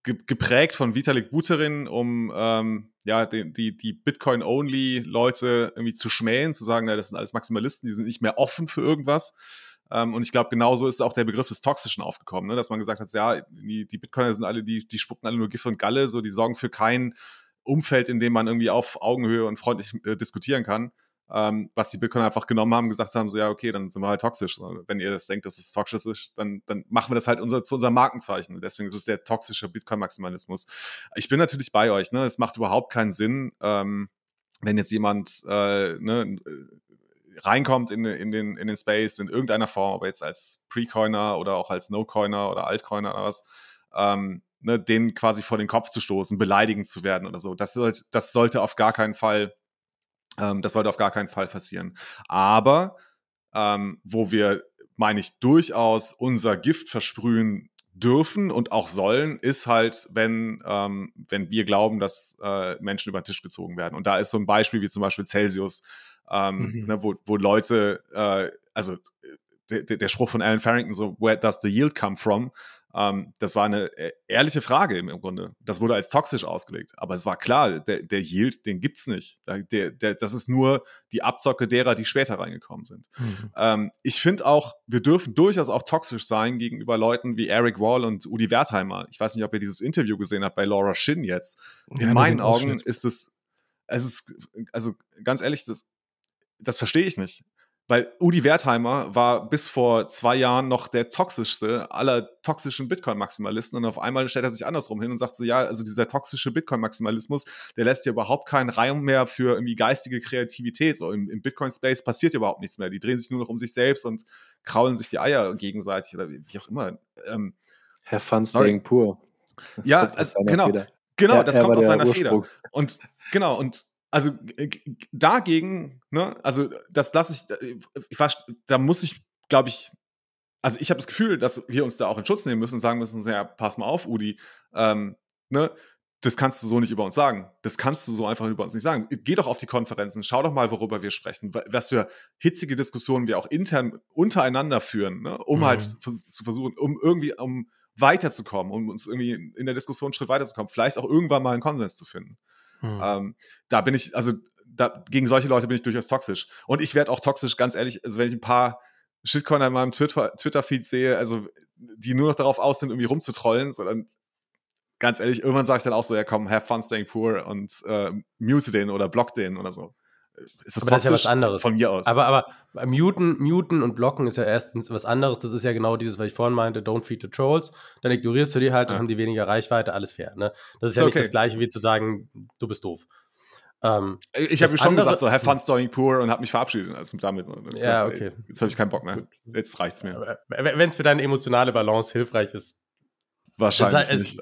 geprägt von Vitalik Buterin, um ähm, ja, die, die, die Bitcoin-Only-Leute irgendwie zu schmähen, zu sagen, ja, das sind alles Maximalisten, die sind nicht mehr offen für irgendwas. Ähm, und ich glaube, genauso ist auch der Begriff des Toxischen aufgekommen, ne? dass man gesagt hat, ja, die, die Bitcoiner sind alle, die, die spucken alle nur Gift und Galle, so die sorgen für kein Umfeld, in dem man irgendwie auf Augenhöhe und freundlich äh, diskutieren kann ähm, was die Bitcoin einfach genommen haben, gesagt haben, so ja, okay, dann sind wir halt toxisch. Wenn ihr das denkt, dass es toxisch ist, dann, dann machen wir das halt unser, zu unserem Markenzeichen. Deswegen ist es der toxische Bitcoin-Maximalismus. Ich bin natürlich bei euch, ne? Es macht überhaupt keinen Sinn, ähm, wenn jetzt jemand äh, ne, reinkommt in, in, den, in den Space in irgendeiner Form, ob jetzt als Pre-Coiner oder auch als No-Coiner oder Altcoiner oder was, ähm, ne, den quasi vor den Kopf zu stoßen, beleidigend zu werden oder so. Das, sollte, das sollte auf gar keinen Fall ähm, das sollte auf gar keinen Fall passieren. Aber ähm, wo wir, meine ich, durchaus unser Gift versprühen dürfen und auch sollen, ist halt, wenn, ähm, wenn wir glauben, dass äh, Menschen über den Tisch gezogen werden. Und da ist so ein Beispiel wie zum Beispiel Celsius, ähm, mhm. ne, wo, wo Leute, äh, also der, der Spruch von Alan Farrington, so, where does the yield come from? Ähm, das war eine äh, ehrliche Frage im, Grunde. Das wurde als toxisch ausgelegt. Aber es war klar, der, der Yield, den gibt es nicht. Der, der, das ist nur die Abzocke derer, die später reingekommen sind. Mhm. Ähm, ich finde auch, wir dürfen durchaus auch toxisch sein gegenüber Leuten wie Eric Wall und Udi Wertheimer. Ich weiß nicht, ob ihr dieses Interview gesehen habt bei Laura Shin jetzt. In ja, meinen Augen ist es, es ist, also ganz ehrlich, das, das verstehe ich nicht. Weil Udi Wertheimer war bis vor zwei Jahren noch der toxischste aller toxischen Bitcoin-Maximalisten und auf einmal stellt er sich andersrum hin und sagt so, ja, also dieser toxische Bitcoin-Maximalismus, der lässt ja überhaupt keinen Raum mehr für irgendwie geistige Kreativität. So im, im Bitcoin-Space passiert ja überhaupt nichts mehr. Die drehen sich nur noch um sich selbst und kraulen sich die Eier gegenseitig oder wie, auch immer. Ähm, Herr Fun staying pur. Das ja, also, genau. Feder. Genau, ja, das kommt aus seiner Ursprung. Feder. Und genau, und also dagegen, ne, also das lasse ich, äh, ich weiß, da muss ich, glaube ich, also ich habe das Gefühl, dass wir uns da auch in Schutz nehmen müssen und sagen müssen, ja, pass mal auf, Udi, ähm, ne, das kannst du so nicht über uns sagen. Das kannst du so einfach über uns nicht sagen. Geh doch auf die Konferenzen, schau doch mal, worüber wir sprechen, was für hitzige Diskussionen wir auch intern untereinander führen, ne, um halt mhm. halt zu versuchen, um irgendwie, um weiterzukommen, um uns irgendwie in der Diskussion einen Schritt weiterzukommen, vielleicht auch irgendwann mal einen Konsens zu finden. Hm. Ähm, da bin ich, also da, gegen solche Leute bin ich durchaus toxisch. Und ich werde auch toxisch, ganz ehrlich, also wenn ich ein paar Shitcoiner in meinem Twitter-Feed Twitter sehe, also die nur noch darauf aus sind, irgendwie rumzutrollen, sondern ganz ehrlich, irgendwann sage ich dann auch so, ja komm, have fun staying poor und äh, mute den oder block den oder so. Ist das, aber das ist ja was anderes. Von mir aus. Aber, aber muten, muten und blocken ist ja erstens was anderes. Das ist ja genau dieses, was ich vorhin meinte, don't feed the trolls. Dann ignorierst du die halt, ja. dann haben die weniger Reichweite, alles fair. Ne? Das ist, ist ja okay. nicht das gleiche wie zu sagen, du bist doof. Ähm, ich habe mir schon gesagt, so have fun staying poor und habe mich verabschiedet also damit. Ja, okay. Jetzt habe ich keinen Bock mehr. Jetzt reicht's mir. Wenn es für deine emotionale Balance hilfreich ist, Wahrscheinlich das nicht.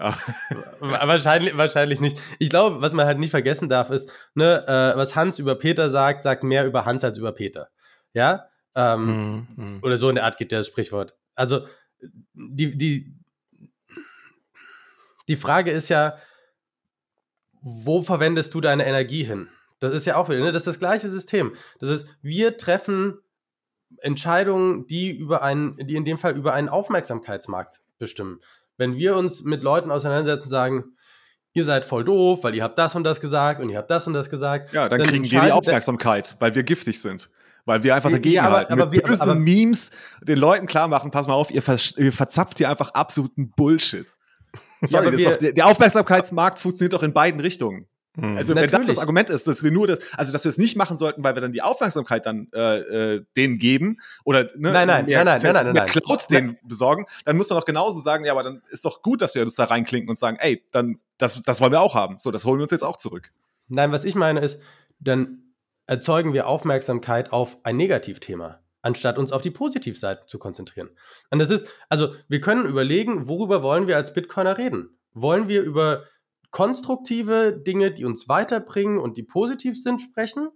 wahrscheinlich, wahrscheinlich nicht. Ich glaube, was man halt nicht vergessen darf, ist, ne, äh, was Hans über Peter sagt, sagt mehr über Hans als über Peter. Ja? Ähm, mm, mm. Oder so in der Art geht das Sprichwort. Also, die, die, die Frage ist ja, wo verwendest du deine Energie hin? Das ist ja auch wieder, ne? das ist das gleiche System. Das ist, wir treffen Entscheidungen, die über einen, die in dem Fall über einen Aufmerksamkeitsmarkt bestimmen. Wenn wir uns mit Leuten auseinandersetzen und sagen, ihr seid voll doof, weil ihr habt das und das gesagt und ihr habt das und das gesagt. Ja, dann, dann kriegen wir die Aufmerksamkeit, weil wir giftig sind. Weil wir einfach dagegen ja, aber, halten. Aber mit wir, bösen aber, Memes den Leuten klar machen, pass mal auf, ihr, ver ihr verzapft hier einfach absoluten Bullshit. Sorry, ja, wir, doch, der Aufmerksamkeitsmarkt funktioniert doch in beiden Richtungen. Hm. Also Natürlich. wenn das das Argument ist, dass wir nur das, also dass wir es nicht machen sollten, weil wir dann die Aufmerksamkeit dann äh, äh, denen geben oder ne, nein, nein, mehr, nein, nein, nein, nein, mehr Clouds denen besorgen, dann muss man doch genauso sagen, ja, aber dann ist doch gut, dass wir uns da reinklinken und sagen, ey, dann das, das wollen wir auch haben. So, das holen wir uns jetzt auch zurück. Nein, was ich meine ist, dann erzeugen wir Aufmerksamkeit auf ein Negativthema, anstatt uns auf die Positivseite zu konzentrieren. Und das ist, also wir können überlegen, worüber wollen wir als Bitcoiner reden? Wollen wir über konstruktive Dinge, die uns weiterbringen und die positiv sind, sprechen?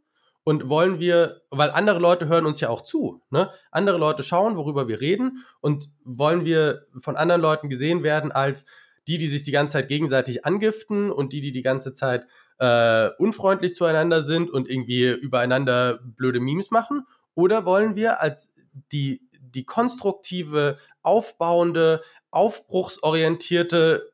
Und wollen wir, weil andere Leute hören uns ja auch zu, ne? Andere Leute schauen, worüber wir reden und wollen wir von anderen Leuten gesehen werden als die, die sich die ganze Zeit gegenseitig angiften und die, die die ganze Zeit äh, unfreundlich zueinander sind und irgendwie übereinander blöde Memes machen? Oder wollen wir als die, die konstruktive, aufbauende, aufbruchsorientierte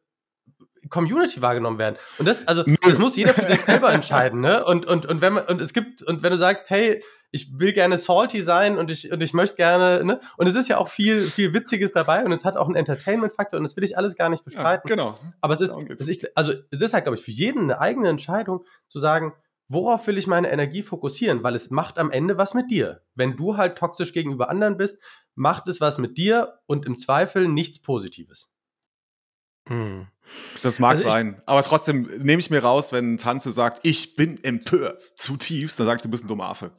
Community wahrgenommen werden. Und das, also, das muss jeder für sich selber entscheiden, ne? Und, und, und wenn man, und es gibt, und wenn du sagst, hey, ich will gerne salty sein und ich, und ich möchte gerne, ne? Und es ist ja auch viel, viel Witziges dabei und es hat auch einen Entertainment-Faktor und das will ich alles gar nicht bestreiten. Ja, genau. Aber es ist, es ist, also, es ist halt, glaube ich, für jeden eine eigene Entscheidung zu sagen, worauf will ich meine Energie fokussieren? Weil es macht am Ende was mit dir. Wenn du halt toxisch gegenüber anderen bist, macht es was mit dir und im Zweifel nichts Positives. Hm. Das mag also sein. Aber trotzdem nehme ich mir raus, wenn Tanze sagt, ich bin empört zutiefst, dann sage ich, du bist ein dummer Affe.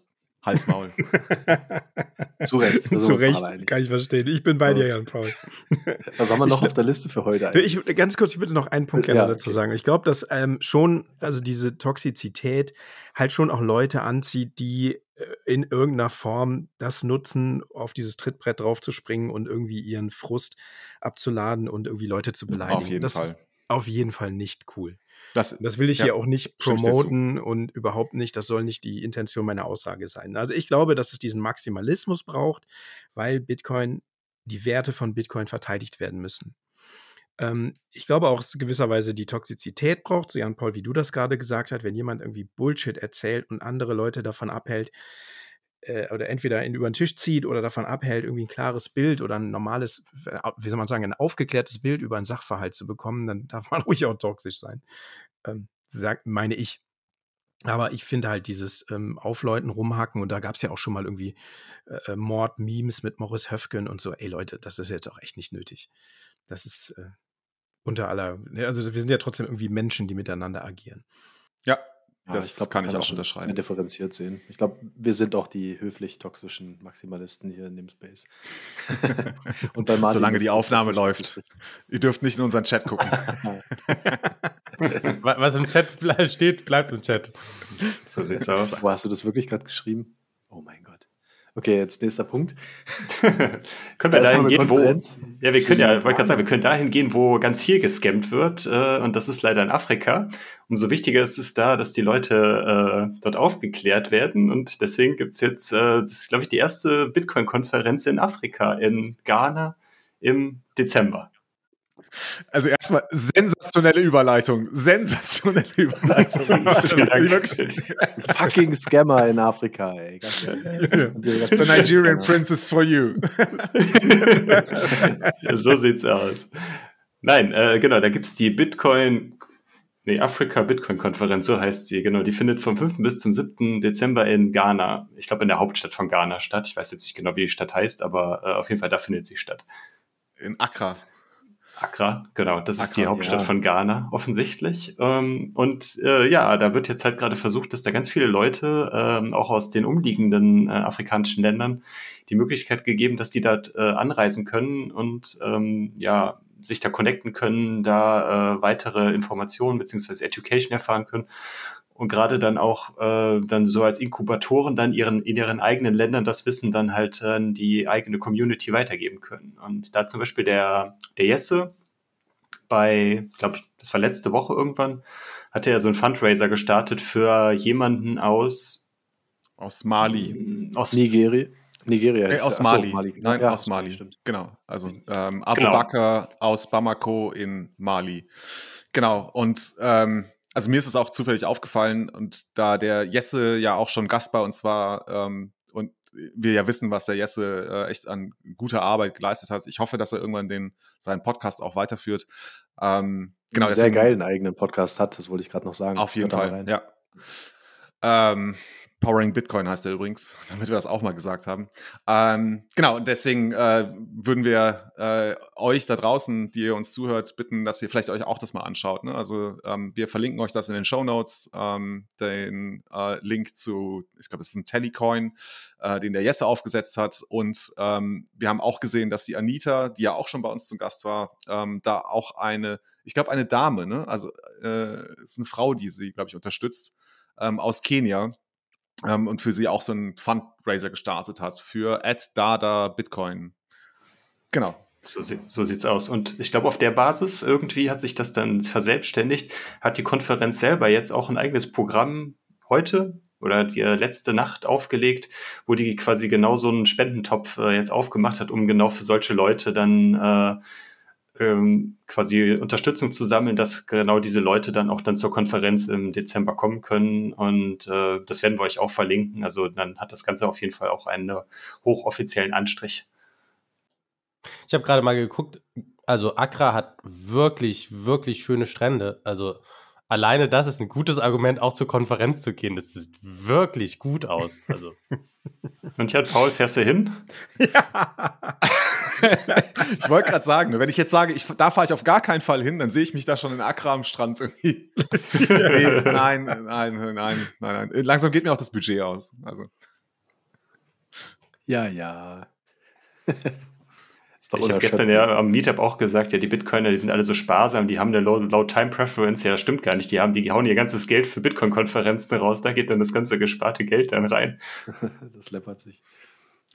Halsmaul. Zu Recht. Zu Recht, kann ich verstehen. Ich bin bei dir, Jan Paul. Was haben wir noch ich, auf der Liste für heute eigentlich? Ich, ganz kurz, ich würde noch einen Punkt gerne ja, dazu okay. sagen. Ich glaube, dass ähm, schon, also diese Toxizität halt schon auch Leute anzieht, die in irgendeiner Form das nutzen, auf dieses Trittbrett draufzuspringen und irgendwie ihren Frust abzuladen und irgendwie Leute zu beleidigen. Auf jeden das Fall. Ist auf jeden Fall nicht cool. Das, das will ich ja, hier auch nicht promoten und überhaupt nicht, das soll nicht die Intention meiner Aussage sein. Also ich glaube, dass es diesen Maximalismus braucht, weil Bitcoin, die Werte von Bitcoin verteidigt werden müssen. Ähm, ich glaube auch, es gewisserweise die Toxizität braucht, so Jan Paul, wie du das gerade gesagt hast, wenn jemand irgendwie Bullshit erzählt und andere Leute davon abhält, äh, oder entweder in, über den Tisch zieht oder davon abhält, irgendwie ein klares Bild oder ein normales, wie soll man sagen, ein aufgeklärtes Bild über einen Sachverhalt zu bekommen, dann darf man ruhig auch toxisch sein. Ähm, sagt, meine ich. Aber ich finde halt dieses ähm, Aufleuten, rumhacken und da gab es ja auch schon mal irgendwie äh, Mord-Memes mit Morris Höfgen und so. Ey Leute, das ist jetzt auch echt nicht nötig. Das ist äh, unter aller, ne, also wir sind ja trotzdem irgendwie Menschen, die miteinander agieren. Ja, ja, das ich glaub, kann ich auch unterschreiben. Differenziert sehen. Ich glaube, wir sind auch die höflich toxischen Maximalisten hier in dem Space. Und bei Martin Solange die Aufnahme läuft. Ihr dürft nicht in unseren Chat gucken. Was im Chat steht, bleibt im Chat. So sieht's aus. Wo hast du das wirklich gerade geschrieben? Oh mein Gott. Okay, jetzt nächster Punkt. können wir dahin gehen, wo. Ja, wir können ja, wollte gerade sagen, wir können dahin gehen, wo ganz viel gescampt wird. Äh, und das ist leider in Afrika. Umso wichtiger ist es da, dass die Leute äh, dort aufgeklärt werden. Und deswegen gibt's jetzt, äh, das ist, glaube ich, die erste Bitcoin-Konferenz in Afrika, in Ghana im Dezember. Also erstmal sensationelle Überleitung. Sensationelle Überleitung. Fucking Scammer in Afrika, ey. The Nigerian Princess for you. ja, so sieht's aus. Nein, äh, genau, da gibt's die Bitcoin, nee, Afrika Bitcoin Konferenz, so heißt sie, genau. Die findet vom 5. bis zum 7. Dezember in Ghana. Ich glaube, in der Hauptstadt von Ghana statt. Ich weiß jetzt nicht genau, wie die Stadt heißt, aber äh, auf jeden Fall da findet sie statt. In Accra. Accra, genau, das Accra, ist die Hauptstadt ja. von Ghana, offensichtlich. Ähm, und äh, ja, da wird jetzt halt gerade versucht, dass da ganz viele Leute, ähm, auch aus den umliegenden äh, afrikanischen Ländern, die Möglichkeit gegeben, dass die dort äh, anreisen können und ähm, ja, sich da connecten können, da äh, weitere Informationen beziehungsweise Education erfahren können und gerade dann auch äh, dann so als Inkubatoren dann ihren in ihren eigenen Ländern das Wissen dann halt äh, die eigene Community weitergeben können. Und da zum Beispiel der der Jesse bei, glaube ich, das war letzte Woche irgendwann, hatte er so einen Fundraiser gestartet für jemanden aus Aus Mali. aus Nigeria. Nigeria. Äh, aus Ach so, Mali. Nein, Ja, aus Mali. Stimmt. Genau. Also ähm, Abu Genau. Bakr aus Bamako in Mali. Genau. Und ähm, also mir ist es auch zufällig aufgefallen und da der Jesse ja auch schon Gast bei uns war ähm, und wir ja wissen, was der Jesse äh, echt an guter Arbeit geleistet hat. Ich hoffe, dass er irgendwann den seinen Podcast auch weiterführt. Ähm, genau, sehr deswegen- geilen eigenen Podcast hat, das wollte ich gerade noch sagen. Auf jeden Fall, rein. ja. Ähm, Powering Bitcoin heißt er übrigens, damit wir das auch mal gesagt haben. Ähm, genau, und deswegen äh, würden wir äh, euch da draußen, die ihr uns zuhört, bitten, dass ihr vielleicht euch auch das mal anschaut. Ne? Also ähm, wir verlinken euch das in den Show Notes, ähm, den äh, Link zu, ich glaube, es ist ein Telecoin, äh, den der Jesse aufgesetzt hat. Und ähm, wir haben auch gesehen, dass die Anita, die ja auch schon bei uns zum Gast war, ähm, da auch eine, ich glaube, eine Dame, ne? also äh, ist eine Frau, die sie, glaube ich, unterstützt, ähm, aus Kenia ähm, und für sie auch so einen Fundraiser gestartet hat für Dada Bitcoin. Genau. So, so sieht's aus. Und ich glaube, auf der Basis irgendwie hat sich das dann verselbstständigt, hat die Konferenz selber jetzt auch ein eigenes Programm heute oder die äh, letzte Nacht aufgelegt, wo die quasi genau so einen Spendentopf äh, jetzt aufgemacht hat, um genau für solche Leute dann äh, ähm, quasi Unterstützung zu sammeln, dass genau diese Leute dann auch dann zur Konferenz im Dezember kommen können. Und äh, das werden wir euch auch verlinken. Also dann hat das Ganze auf jeden Fall auch einen äh, hochoffiziellen Anstrich. Ich habe gerade mal geguckt, also Accra hat wirklich, wirklich schöne Strände. Also alleine das ist ein gutes Argument, auch zur Konferenz zu gehen. Das sieht wirklich gut aus. Also Und ja, Paul, fährst du hin? ich wollte gerade sagen, wenn ich jetzt sage, ich, da fahre ich auf gar keinen Fall hin, dann sehe ich mich da schon in Accra am Strand irgendwie. nee, nein, nein, nein, nein, nein. Langsam geht mir auch das Budget aus. Also. Ja, ja. Ist Ich habe gestern ja am Meetup auch gesagt, ja, die Bitcoiner, die sind alle so sparsam, die haben eine low, low Time Preference. Ja, das stimmt gar nicht. Die haben, die hauen ihr ganzes Geld für Bitcoin-Konferenzen raus. Da geht dann das ganze gesparte Geld dann rein. das läppert sich.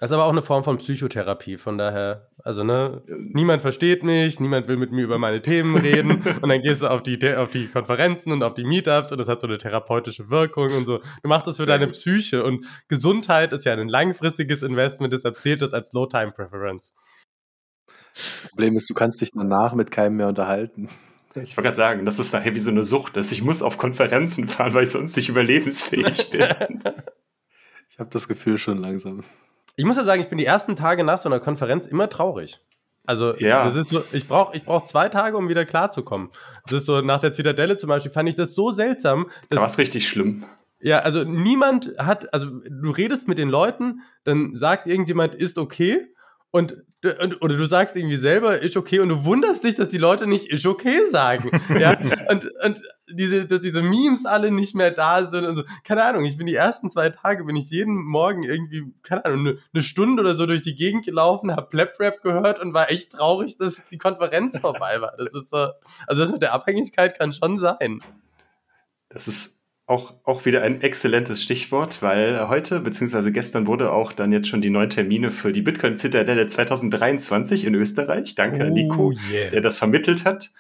Das ist aber auch eine Form von Psychotherapie, von daher, also ne, niemand versteht mich, niemand will mit mir über meine Themen reden und dann gehst du auf die, auf die Konferenzen und auf die Meetups und das hat so eine therapeutische Wirkung und so. Du machst das für Sehr deine gut. Psyche und Gesundheit ist ja ein langfristiges Investment, deshalb zählt das als Low-Time-Preference. Problem ist, du kannst dich danach mit keinem mehr unterhalten. Ich wollte gerade sagen, das ist nachher wie so eine Sucht, dass ich muss auf Konferenzen fahren, weil ich sonst nicht überlebensfähig bin. Ich habe das Gefühl schon langsam. Ich muss ja sagen, ich bin die ersten Tage nach so einer Konferenz immer traurig. Also, Ja. das ist so, ich brauche ich brauch zwei Tage, um wieder klarzukommen. Es ist so, nach der Zitadelle zum Beispiel fand ich das so seltsam, Da war es richtig schlimm. Ja, also niemand hat, also du redest mit den Leuten, dann sagt irgendjemand, ist okay. Und, und oder du sagst irgendwie selber, ist okay, und du wunderst dich, dass die Leute nicht ist okay sagen. ja? Und, und diese, dass diese Memes alle nicht mehr da sind und so. Keine Ahnung, ich bin die ersten zwei Tage, bin ich jeden Morgen irgendwie, keine Ahnung, eine, eine Stunde oder so durch die Gegend gelaufen, hab Plap-Rap gehört und war echt traurig, dass die Konferenz vorbei war. Das ist so, also das mit der Abhängigkeit kann schon sein. Das ist auch, auch wieder ein exzellentes Stichwort, weil heute beziehungsweise gestern wurde auch dann jetzt schon die neuen Termine für die Bitcoin-Zitadelle 2023 in Österreich. Danke an Nico, yeah. der das vermittelt hat.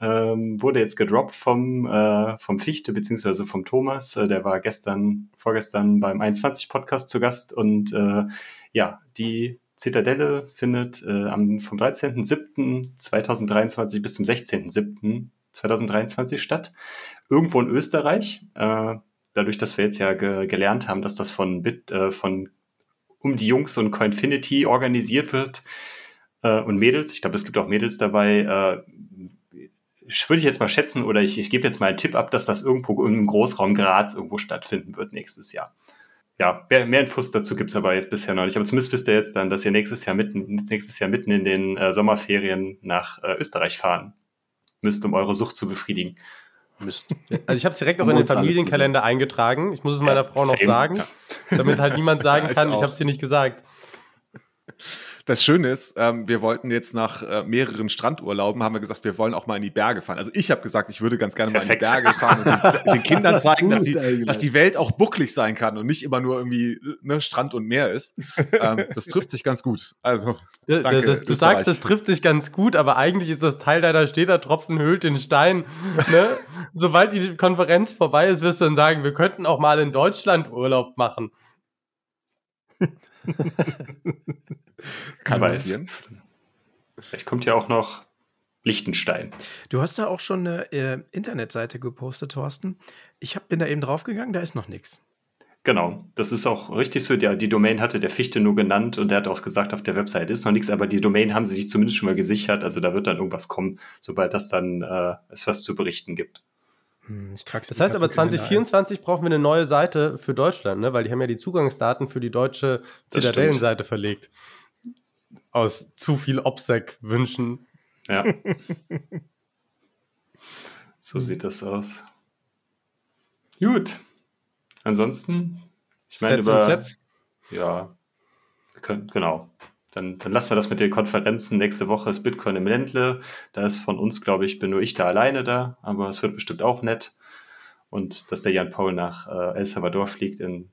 Ähm, wurde jetzt gedroppt vom, äh, vom Fichte beziehungsweise vom Thomas. Äh, der war gestern, vorgestern beim 21 Podcast zu Gast und äh, ja, die Zitadelle findet äh, am, vom 13.07.2023 bis zum 16.07.2023 statt. Irgendwo in Österreich. Äh, dadurch, dass wir jetzt ja ge gelernt haben, dass das von, Bit, äh, von um die Jungs und Coinfinity organisiert wird äh, und Mädels. Ich glaube, es gibt auch Mädels dabei. Würde ich jetzt mal schätzen oder ich, ich gebe jetzt mal einen Tipp ab, dass das irgendwo im Großraum Graz irgendwo stattfinden wird nächstes Jahr ja, mehr, mehr Infos dazu gibt's aber jetzt bisher noch nicht. Aber zumindest wisst ihr jetzt dann, dass ihr nächstes Jahr mitten, nächstes Jahr mitten in den Sommerferien nach Österreich fahren müsst, um eure Sucht zu befriedigen. Müsst. Also ich habe es direkt auch in den Familienkalender eingetragen. Ich muss es meiner Frau noch sagen, damit halt niemand sagen kann, ich, ich habe es dir nicht gesagt. Das Schöne ist, ähm, wir wollten jetzt nach äh, mehreren Strandurlauben, haben wir gesagt, wir wollen auch mal in die Berge fahren. Also ich habe gesagt, ich würde ganz gerne Perfekt. mal in die Berge fahren und den, den Kindern zeigen, dass die, dass die Welt auch bucklig sein kann und nicht immer nur irgendwie ne, Strand und Meer ist. Ähm, das trifft sich ganz gut. Also, danke, das, das, du sagst, das trifft sich ganz gut, aber eigentlich ist das Teil deiner Städter Tropfen höhlt den Stein. Ne? Sobald die Konferenz vorbei ist, wirst du dann sagen, wir könnten auch mal in Deutschland Urlaub machen. Kann passieren. Vielleicht kommt ja auch noch Liechtenstein. Du hast da auch schon eine äh, Internetseite gepostet, Thorsten. Ich hab, bin da eben draufgegangen, da ist noch nichts. Genau, das ist auch richtig so. Der, die Domain hatte der Fichte nur genannt und der hat auch gesagt, auf der Website ist noch nichts, aber die Domain haben sie sich zumindest schon mal gesichert. Also da wird dann irgendwas kommen, sobald das dann äh, es was zu berichten gibt. Hm, das heißt aber 2024 brauchen wir eine neue Seite für Deutschland, ne? weil die haben ja die Zugangsdaten für die deutsche Zitadellenseite verlegt aus zu viel OPSEC-Wünschen. Ja. so sieht das aus. Gut. Ansonsten, ich meine über... Sets? Ja, können, genau. Dann, dann lassen wir das mit den Konferenzen. Nächste Woche ist Bitcoin im Ländle. Da ist von uns, glaube ich, bin nur ich da alleine da, aber es wird bestimmt auch nett. Und dass der Jan Paul nach äh, El Salvador fliegt in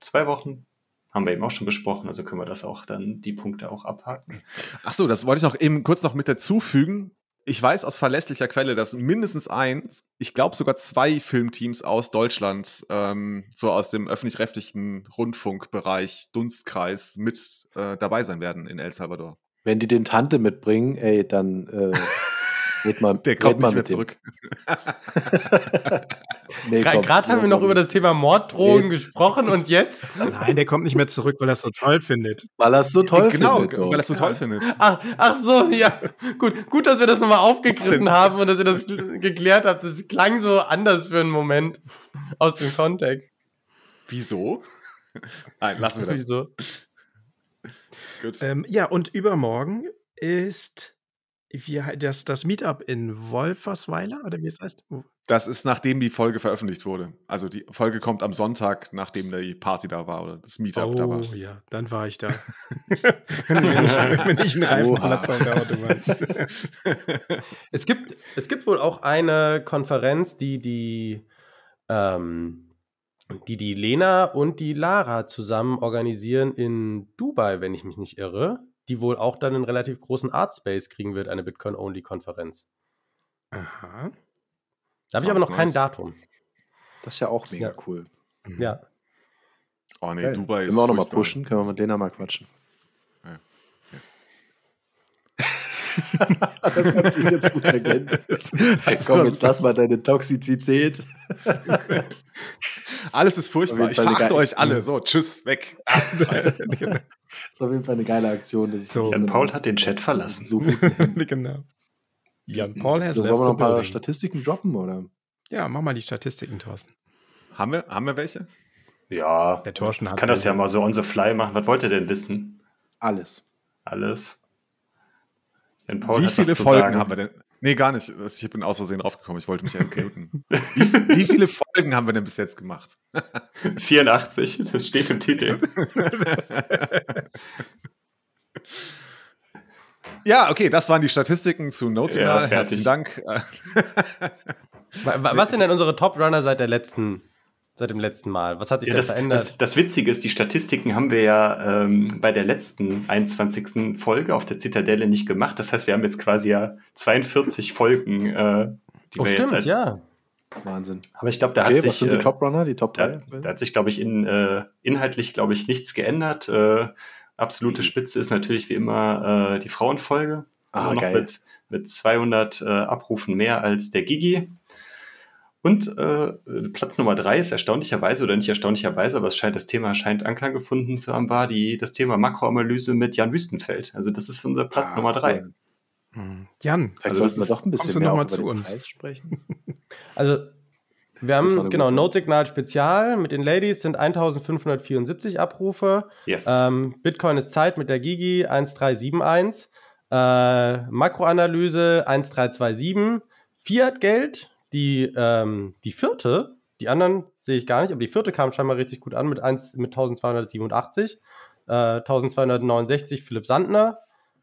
zwei Wochen, haben wir eben auch schon besprochen, also können wir das auch dann, die Punkte auch abhaken. Ach so, das wollte ich noch eben kurz noch mit dazufügen. Ich weiß aus verlässlicher Quelle, dass mindestens eins, ich glaube sogar zwei Filmteams aus Deutschland, ähm, so aus dem öffentlich-rechtlichen Rundfunkbereich, Dunstkreis, mit äh, dabei sein werden in El Salvador. Wenn die den Tante mitbringen, ey, dann äh, mal, Der kommt nicht mehr zurück. nee, Gerade haben wir noch über das Thema Morddrohungen nee. gesprochen und jetzt? Nein, der kommt nicht mehr zurück, weil er es so toll findet. Weil er es so toll genau, findet. Genau, weil er es so toll findet. Ach, ach so, ja. Gut, gut, dass wir das nochmal aufgegriffen haben und dass ihr das geklärt habt. Das klang so anders für einen Moment aus dem Kontext. Wieso? Nein, lassen wir das. Wieso? Gut. Ähm, ja, und übermorgen ist wie, das, das Meetup in Wolfersweiler oder wie es heißt? Das ist nachdem die Folge veröffentlicht wurde. Also die Folge kommt am Sonntag, nachdem die Party da war oder das Meetup oh, da war. Oh ja, dann war ich da. wenn, ich, wenn ich einen Reifen an der Zauberautomat. es, gibt, es gibt wohl auch eine Konferenz, die die, ähm, die die Lena und die Lara zusammen organisieren in Dubai, wenn ich mich nicht irre die wohl auch dann einen relativ großen Artspace kriegen wird, eine Bitcoin-Only-Konferenz. Aha. Da habe ich aber noch nice. kein Datum. Das ist ja auch mega ja. cool. Mhm. Ja. Oh nee, okay. Dubai Können ist. Können wir auch nochmal pushen? Können wir mit denen mal quatschen? Ja. ja. das hat sich jetzt gut ergänzt. Hey, komm, jetzt lass mal deine Toxizität. Alles ist furchtbar. Ich verachte euch alle. So, tschüss, weg. Das ist auf jeden Fall eine geile Aktion. so, Jan Paul hat den Chat verlassen. So genau. Jan Paul has so, Wollen wir noch ein paar Statistiken droppen, oder? Ja, mach mal die Statistiken, Thorsten. Haben wir, haben wir welche? Ja, der Thorsten hat kann das ja mal so on the fly machen. Was wollt ihr denn wissen? Alles. Alles. Jan Paul Wie viele Folgen sagen. haben wir denn? Nee, gar nicht. Ich bin aus Versehen draufgekommen. Ich wollte mich entmuten. wie, wie viele Folgen haben wir denn bis jetzt gemacht? 84, das steht im Titel. ja, okay, das waren die Statistiken zu Notional. Ja, Herzlichen Dank. Was sind denn unsere Top-Runner seit der letzten seit dem letzten Mal? Was hat sich ja, das, verändert? Das, das, Witzige ist, die Statistiken haben wir ja ähm, bei der letzten 21. Folge auf der Zitadelle nicht gemacht. Das heißt, wir haben jetzt quasi ja 42 Folgen, äh, die oh, wir stimmt, jetzt als. Ja. Wahnsinn. Aber ich glaube, da okay, hat sich. Was sind die äh, Top Runner, die Top 3? Da, da hat sich, glaube ich, in, äh, inhaltlich, glaube ich, nichts geändert. Äh, Absolute Spitze ist natürlich wie immer äh, die Frauenfolge. Ah, noch geil. mit, mit 200 äh, Abrufen mehr als der Gigi. Und äh, Platz Nummer drei ist erstaunlicherweise, oder nicht erstaunlicherweise, aber es scheint, das Thema scheint Anklang gefunden zu haben, war die, das Thema Makroanalyse mit Jan Wüstenfeld. Also das ist unser Platz Ah, Nummer drei. cool. Hm. Jan, Vielleicht Also sollten wir doch ein bisschen mehr noch zu den uns? Preis sprechen. Also, wir haben, genau, Notsignal Spezial mit den Ladies sind 1574 Abrufe. Yes. Ähm, Bitcoin ist Zeit mit der Gigi 1371. Äh, Makroanalyse 1327. Fiat-Geld, die, ähm, die vierte, die anderen sehe ich gar nicht, aber die vierte kam scheinbar richtig gut an mit, 1, mit 1287. Äh, 1269 Philipp Sandner.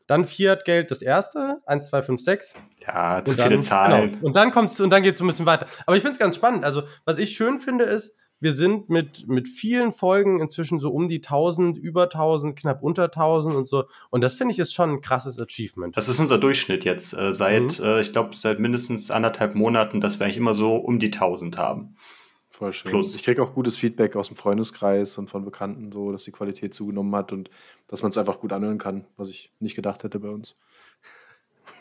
Dann Fiat-Geld das erste, 1256. ja, zu Und viele dann, Zahlen. Genau. Und dann kommt's und dann geht es so ein bisschen weiter. Aber ich finde es ganz spannend. Also, was ich schön finde, ist, wir sind mit, mit vielen Folgen inzwischen so um die 1000, über 1000, knapp unter 1000 und so. Und das finde ich ist schon ein krasses Achievement. Das ist unser Durchschnitt jetzt äh, seit, Mhm. äh, ich glaube, seit mindestens anderthalb Monaten, dass wir eigentlich immer so um die 1000 haben. Voll schön. Plus. Ich kriege auch gutes Feedback aus dem Freundeskreis und von Bekannten, so dass die Qualität zugenommen hat und dass man es einfach gut anhören kann, was ich nicht gedacht hätte bei uns.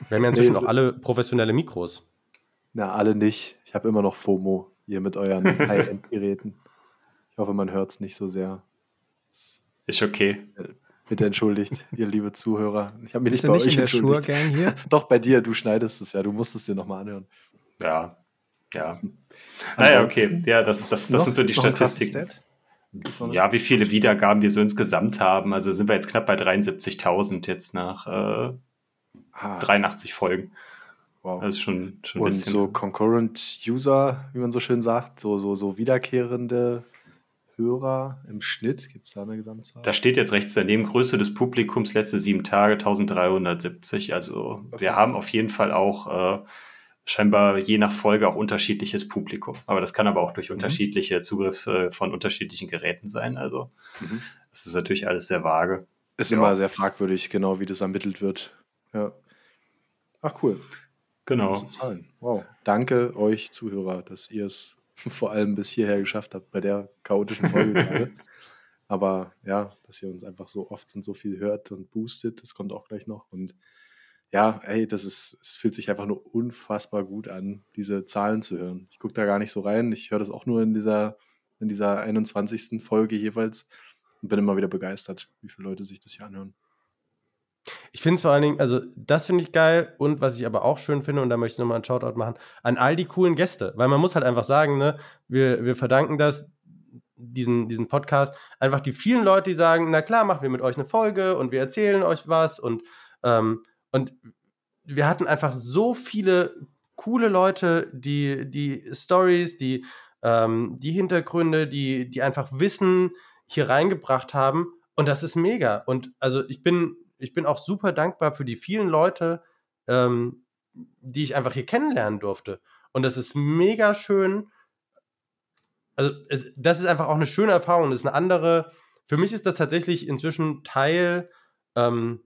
Wir haben ja inzwischen Nee, auch alle professionelle Mikros. Na, alle nicht. Ich habe immer noch FOMO hier mit euren High-End-Geräten. Ich hoffe, man hört es nicht so sehr. Ist okay. Bitte entschuldigt, ihr liebe Zuhörer. Ich habe mich bist nicht bei nicht euch in der entschuldigt. Schuhe-Gang hier? Doch, bei dir, du schneidest es ja. Du musst es dir nochmal anhören. Ja. Ja. Also, Naja, okay. Ja, das, das, das Noch- sind so die Statistiken. Ja, wie viele Wiedergaben wir so insgesamt haben. Also sind wir jetzt knapp bei 73.000 jetzt nach äh, Ah, 83 Folgen. Wow. Das ist schon, schon Und bisschen. so Concurrent User, wie man so schön sagt, so, so, so wiederkehrende Hörer im Schnitt, gibt es da eine Gesamtzahl? Da steht jetzt rechts daneben Größe des Publikums letzte sieben Tage 1370. Also wir haben auf jeden Fall auch äh, scheinbar je nach Folge auch unterschiedliches Publikum. Aber das kann aber auch durch unterschiedliche Zugriffe von unterschiedlichen Geräten sein. Also Mhm. das ist natürlich alles sehr vage. Ist Ja. immer sehr fragwürdig, genau wie das ermittelt wird. Ja. Ach cool. Genau. Große Zahlen. Wow. Danke euch Zuhörer, dass ihr es vor allem bis hierher geschafft habt bei der chaotischen Folge gerade. Aber ja, dass ihr uns einfach so oft und so viel hört und boostet, das kommt auch gleich noch. Und ja, ey, das ist, es fühlt sich einfach nur unfassbar gut an, diese Zahlen zu hören. Ich gucke da gar nicht so rein. Ich höre das auch nur in dieser, in dieser 21. Folge jeweils und bin immer wieder begeistert, wie viele Leute sich das hier anhören. Ich finde es vor allen Dingen, also das finde ich geil und was ich aber auch schön finde, und da möchte ich nochmal einen Shoutout machen, an all die coolen Gäste. Weil man muss halt einfach sagen, ne, wir, wir verdanken das, diesen, diesen Podcast, einfach die vielen Leute, die sagen, na klar, machen wir mit euch eine Folge und wir erzählen euch was und, ähm, und wir hatten einfach so viele coole Leute, die, die Stories, die, ähm, die Hintergründe, die, die einfach Wissen hier reingebracht haben. Und das ist mega. Und also ich bin, ich bin auch super dankbar für die vielen Leute, ähm, die ich einfach hier kennenlernen durfte. Und das ist mega schön. Also, es, das ist einfach auch eine schöne Erfahrung. Das ist eine andere. Für mich ist das tatsächlich inzwischen Teil, ähm,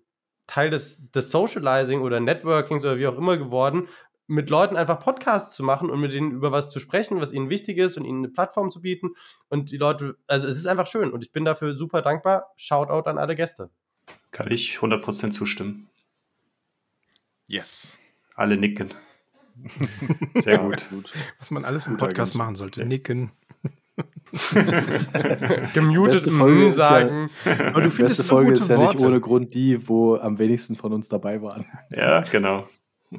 Teil des, des Socializing oder Networkings oder wie auch immer geworden, mit Leuten einfach Podcasts zu machen und mit denen über was zu sprechen, was ihnen wichtig ist und ihnen eine Plattform zu bieten. Und die Leute, also es ist einfach schön und ich bin dafür super dankbar. Shoutout an alle Gäste. Kann ich 100% zustimmen. Yes. Alle nicken. Sehr gut. Was man alles im Podcast machen sollte. Nicken. Gemutet Folge ist ja- sagen. Aber du Die findest beste so Folge gute ist ja nicht Worte. ohne Grund die, wo am wenigsten von uns dabei waren. Ja, genau.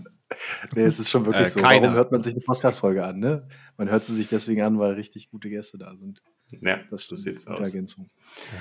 Nee, es ist schon wirklich Äh, so. keiner. Warum hört man sich eine Podcast-Folge an? Ne? Man hört sie sich deswegen an, weil richtig gute Gäste da sind. Ja, Das so ist sieht's aus. Ergänzung. Ja,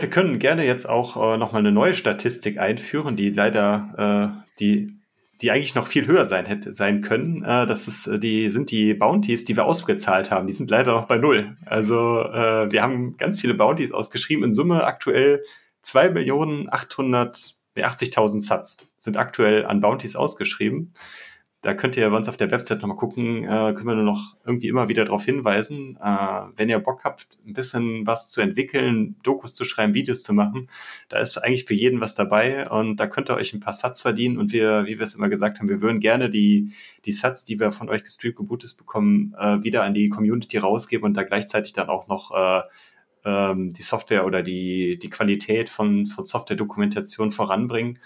wir können gerne jetzt auch äh, nochmal eine neue Statistik einführen, die leider, äh, die, die eigentlich noch viel höher sein hätte sein können. Äh, das ist, äh, die sind die Bounties, die wir ausgezahlt haben. Die sind leider noch bei null. Also äh, wir haben ganz viele Bounties ausgeschrieben. In Summe aktuell 2.880.000 Satz sind aktuell an Bounties ausgeschrieben. Da könnt ihr bei uns auf der Website nochmal gucken, äh, können wir nur noch irgendwie immer wieder darauf hinweisen. Äh, wenn ihr Bock habt, ein bisschen was zu entwickeln, Dokus zu schreiben, Videos zu machen, da ist eigentlich für jeden was dabei und da könnt ihr euch ein paar Satz verdienen und wir, wie wir es immer gesagt haben, wir würden gerne die, die Satz, die wir von euch gestreamt gebootet bekommen, äh, wieder an die Community rausgeben und da gleichzeitig dann auch noch äh, ähm, die Software oder die, die Qualität von, von Software-Dokumentation voranbringen.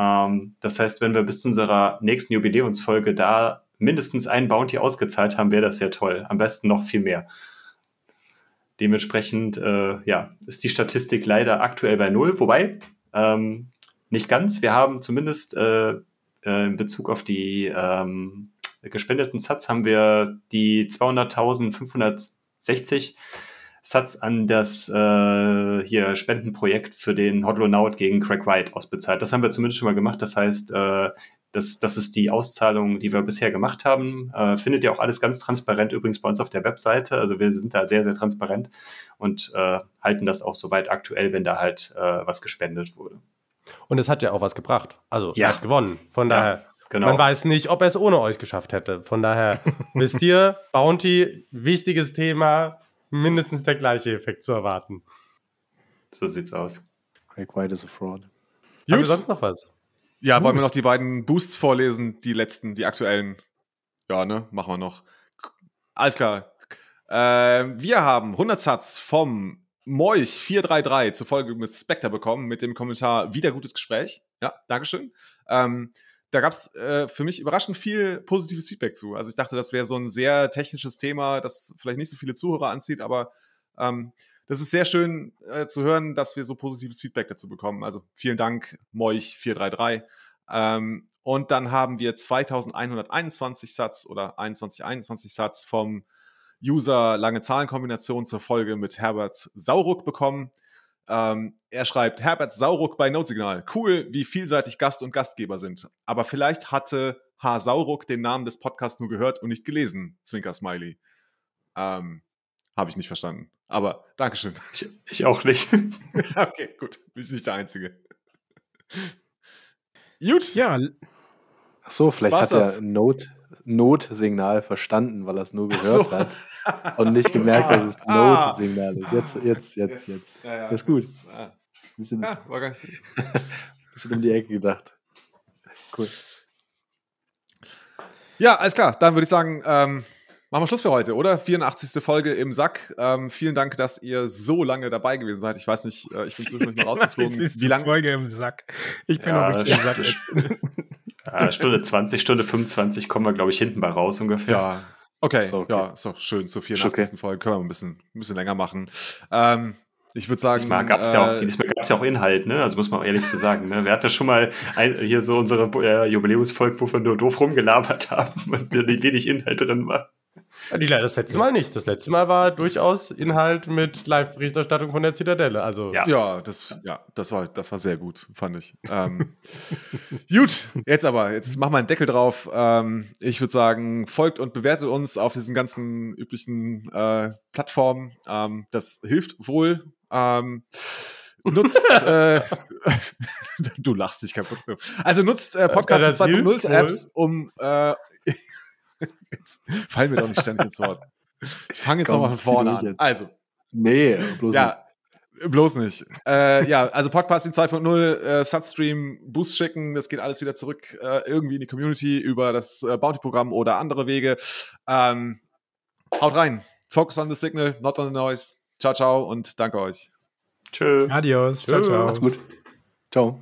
Ähm, das heißt, wenn wir bis zu unserer nächsten Jubiläumsfolge da mindestens einen Bounty ausgezahlt haben, wäre das ja toll. Am besten noch viel mehr. Dementsprechend äh, ja, ist die Statistik leider aktuell bei null, wobei ähm, nicht ganz. Wir haben zumindest äh, äh, in Bezug auf die ähm, gespendeten Sats haben wir die 200.560 Satz an das äh, hier Spendenprojekt für den Hodlonaut gegen Craig White ausbezahlt. Das haben wir zumindest schon mal gemacht. Das heißt, äh, das, das ist die Auszahlung, die wir bisher gemacht haben. Äh, findet ihr auch alles ganz transparent übrigens bei uns auf der Webseite. Also wir sind da sehr, sehr transparent und äh, halten das auch soweit aktuell, wenn da halt äh, was gespendet wurde. Und es hat ja auch was gebracht. Also ja. er hat gewonnen. Von ja, daher, genau. man weiß nicht, ob er es ohne euch geschafft hätte. Von daher wisst ihr, Bounty, wichtiges Thema, mindestens der gleiche Effekt zu erwarten. So sieht's aus. Craig White is a fraud. Gut. Haben wir sonst noch was? Ja, Boost. wollen wir noch die beiden Boosts vorlesen, die letzten, die aktuellen? Ja, ne, machen wir noch. Alles klar. Äh, wir haben 100 Satz vom Moich 433 zur Folge mit Spectre bekommen mit dem Kommentar wieder gutes Gespräch. Ja, Dankeschön. Ähm, da gab es äh, für mich überraschend viel positives Feedback zu. Also ich dachte, das wäre so ein sehr technisches Thema, das vielleicht nicht so viele Zuhörer anzieht, aber ähm, das ist sehr schön äh, zu hören, dass wir so positives Feedback dazu bekommen. Also vielen Dank, Moich433. Ähm, und dann haben wir 2121 Satz oder 2121 Satz vom User lange Zahlenkombination zur Folge mit Herbert Sauruck bekommen. Ähm, er schreibt, Herbert Sauruck bei Notsignal. Cool, wie vielseitig Gast und Gastgeber sind. Aber vielleicht hatte H. Sauruck den Namen des Podcasts nur gehört und nicht gelesen. Zwinker Smiley. Ähm, Habe ich nicht verstanden. Aber Dankeschön. Ich, ich auch nicht. okay, gut. Bin ich nicht der Einzige. Gut. Ja. Ach so, vielleicht Was hat er Not, Notsignal verstanden, weil er es nur gehört so. hat und nicht gemerkt, dass es ah. Notsignal ist. Jetzt, jetzt, jetzt, jetzt. Ja, ja, das ist gut. Das, ah. bisschen, ja, war geil. bisschen um die Ecke gedacht. Cool. Ja, alles klar. Dann würde ich sagen, ähm, machen wir Schluss für heute, oder? 84. Folge im Sack. Ähm, vielen Dank, dass ihr so lange dabei gewesen seid. Ich weiß nicht, äh, ich bin zwischendurch mal rausgeflogen. wie lange Folge im Sack. Ich bin ja, noch richtig im Sack jetzt. Ja, Stunde 20, Stunde 25 kommen wir, glaube ich, hinten mal raus ungefähr. Ja, okay. So, okay. Ja, ist doch schön. Zur 84. Okay. Folge können wir ein bisschen, ein bisschen länger machen. Ähm, ich würde sagen. Diesmal gab es äh, ja, auch, ja auch Inhalt, ne? Also muss man auch ehrlich zu sagen. Ne? Wir hatten schon mal ein, hier so unsere äh, Jubiläumsfolge, wo wir nur doof rumgelabert haben und wenig Inhalt drin war. Die, das letzte Mal nicht. Das letzte Mal war durchaus Inhalt mit Live-Berichterstattung von der Zitadelle. Also. Ja, ja, das, ja das, war, das war sehr gut, fand ich. Ähm, gut, jetzt aber, jetzt machen wir einen Deckel drauf. Ähm, ich würde sagen, folgt und bewertet uns auf diesen ganzen üblichen äh, Plattformen. Ähm, das hilft wohl. Ähm, nutzt, äh, du lachst dich kaputt. Also nutzt äh, Podcast 2.0 Apps, um äh, Jetzt fallen mir doch nicht ständig ins Wort. Ich fange jetzt nochmal von vorne an. Also. Nee, bloß ja, nicht. Bloß nicht. Äh, ja, also Podcasting 2.0, äh, Substream, Boost schicken, das geht alles wieder zurück äh, irgendwie in die Community über das äh, Bounty-Programm oder andere Wege. Ähm, haut rein. Focus on the signal, not on the noise. Ciao, ciao und danke euch. Tschö. Adios. Tschö. Ciao, ciao. Macht's gut. Ciao.